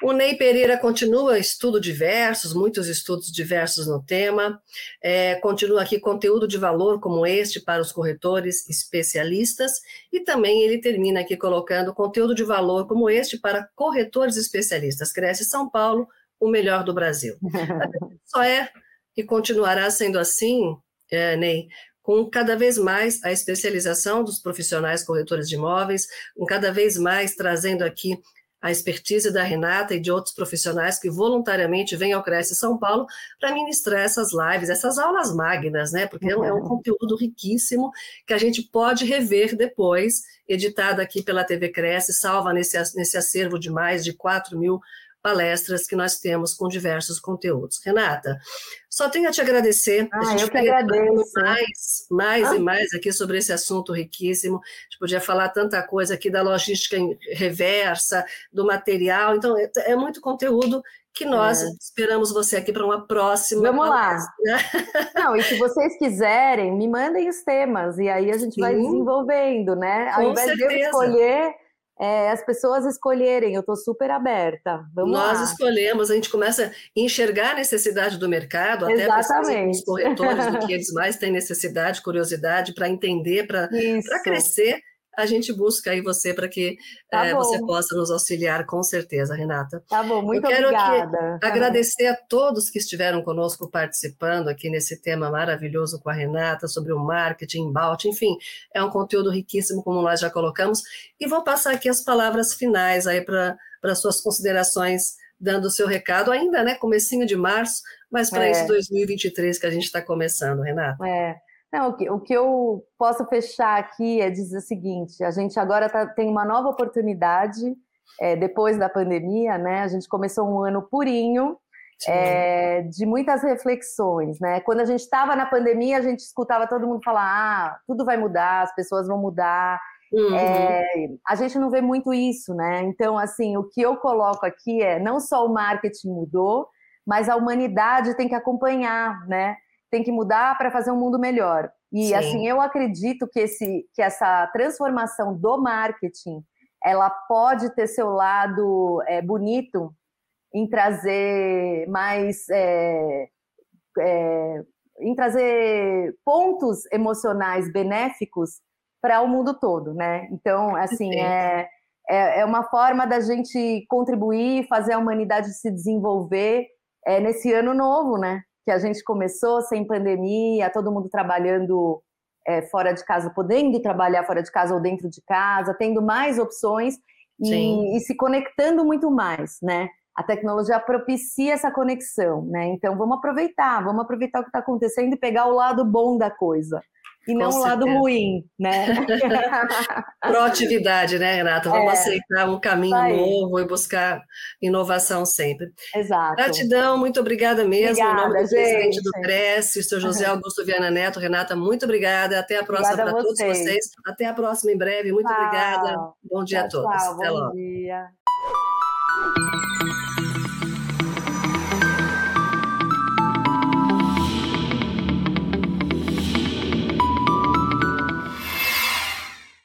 O Ney Pereira continua estudo diversos, muitos estudos diversos no tema. É, continua aqui conteúdo de valor como este para os corretores especialistas. E também ele termina aqui colocando conteúdo de valor como este para corretores especialistas. Cresce São Paulo, o melhor do Brasil. Só é e continuará sendo assim, é, Ney, com cada vez mais a especialização dos profissionais corretores de imóveis, com cada vez mais trazendo aqui a expertise da Renata e de outros profissionais que voluntariamente vêm ao Cresce São Paulo para ministrar essas lives, essas aulas magnas, né? Porque uhum. é um conteúdo riquíssimo que a gente pode rever depois, editado aqui pela TV Cresce, salva nesse, nesse acervo de mais de 4 mil palestras que nós temos com diversos conteúdos. Renata, só tenho a te agradecer. Ah, a gente eu que agradeço. Mais, mais ah. e mais aqui sobre esse assunto riquíssimo. A gente podia falar tanta coisa aqui da logística reversa, do material. Então, é, é muito conteúdo que nós é. esperamos você aqui para uma próxima. Vamos palestra. lá. Não, e se vocês quiserem, me mandem os temas e aí a gente Sim. vai desenvolvendo, né? Ao Com invés certeza. de eu escolher é, as pessoas escolherem, eu estou super aberta. Vamos Nós lá. escolhemos, a gente começa a enxergar a necessidade do mercado, até Exatamente. os corretores do que eles mais têm necessidade, curiosidade, para entender, para crescer a gente busca aí você para que tá é, você possa nos auxiliar, com certeza, Renata. Tá bom, muito Eu quero obrigada. Aqui agradecer a todos que estiveram conosco participando aqui nesse tema maravilhoso com a Renata sobre o marketing, embalte, enfim, é um conteúdo riquíssimo, como nós já colocamos, e vou passar aqui as palavras finais aí para suas considerações, dando o seu recado, ainda, né, comecinho de março, mas para é. esse 2023 que a gente está começando, Renata. É, não, o que, o que eu posso fechar aqui é dizer o seguinte: a gente agora tá, tem uma nova oportunidade é, depois da pandemia, né? A gente começou um ano purinho. É, de muitas reflexões, né? Quando a gente estava na pandemia, a gente escutava todo mundo falar: ah, tudo vai mudar, as pessoas vão mudar. Uhum. É, a gente não vê muito isso, né? Então, assim, o que eu coloco aqui é não só o marketing mudou, mas a humanidade tem que acompanhar, né? Tem que mudar para fazer um mundo melhor. E Sim. assim, eu acredito que, esse, que essa transformação do marketing ela pode ter seu lado é, bonito em trazer mais é, é, em trazer pontos emocionais benéficos para o mundo todo, né? Então, assim, é, é, é, uma forma da gente contribuir, fazer a humanidade se desenvolver é, nesse ano novo, né? Que a gente começou sem pandemia, todo mundo trabalhando é, fora de casa, podendo trabalhar fora de casa ou dentro de casa, tendo mais opções e, e, se conectando muito mais, né? A tecnologia propicia essa conexão, né? Então vamos aproveitar, vamos aproveitar o que está acontecendo e pegar o lado bom da coisa e não o lado ruim, né? Proatividade, né, Renata? Vamos é, aceitar um caminho novo e buscar inovação sempre. Exato. Gratidão, muito obrigada mesmo. Obrigada, em nome do gente. presidente do Cresce, o seu José Augusto Viana Neto. Renata, muito obrigada. Até a próxima para todos vocês. Até a próxima em breve. Muito tchau. obrigada. Bom dia tchau, a todos. Tchau, Até bom logo. dia.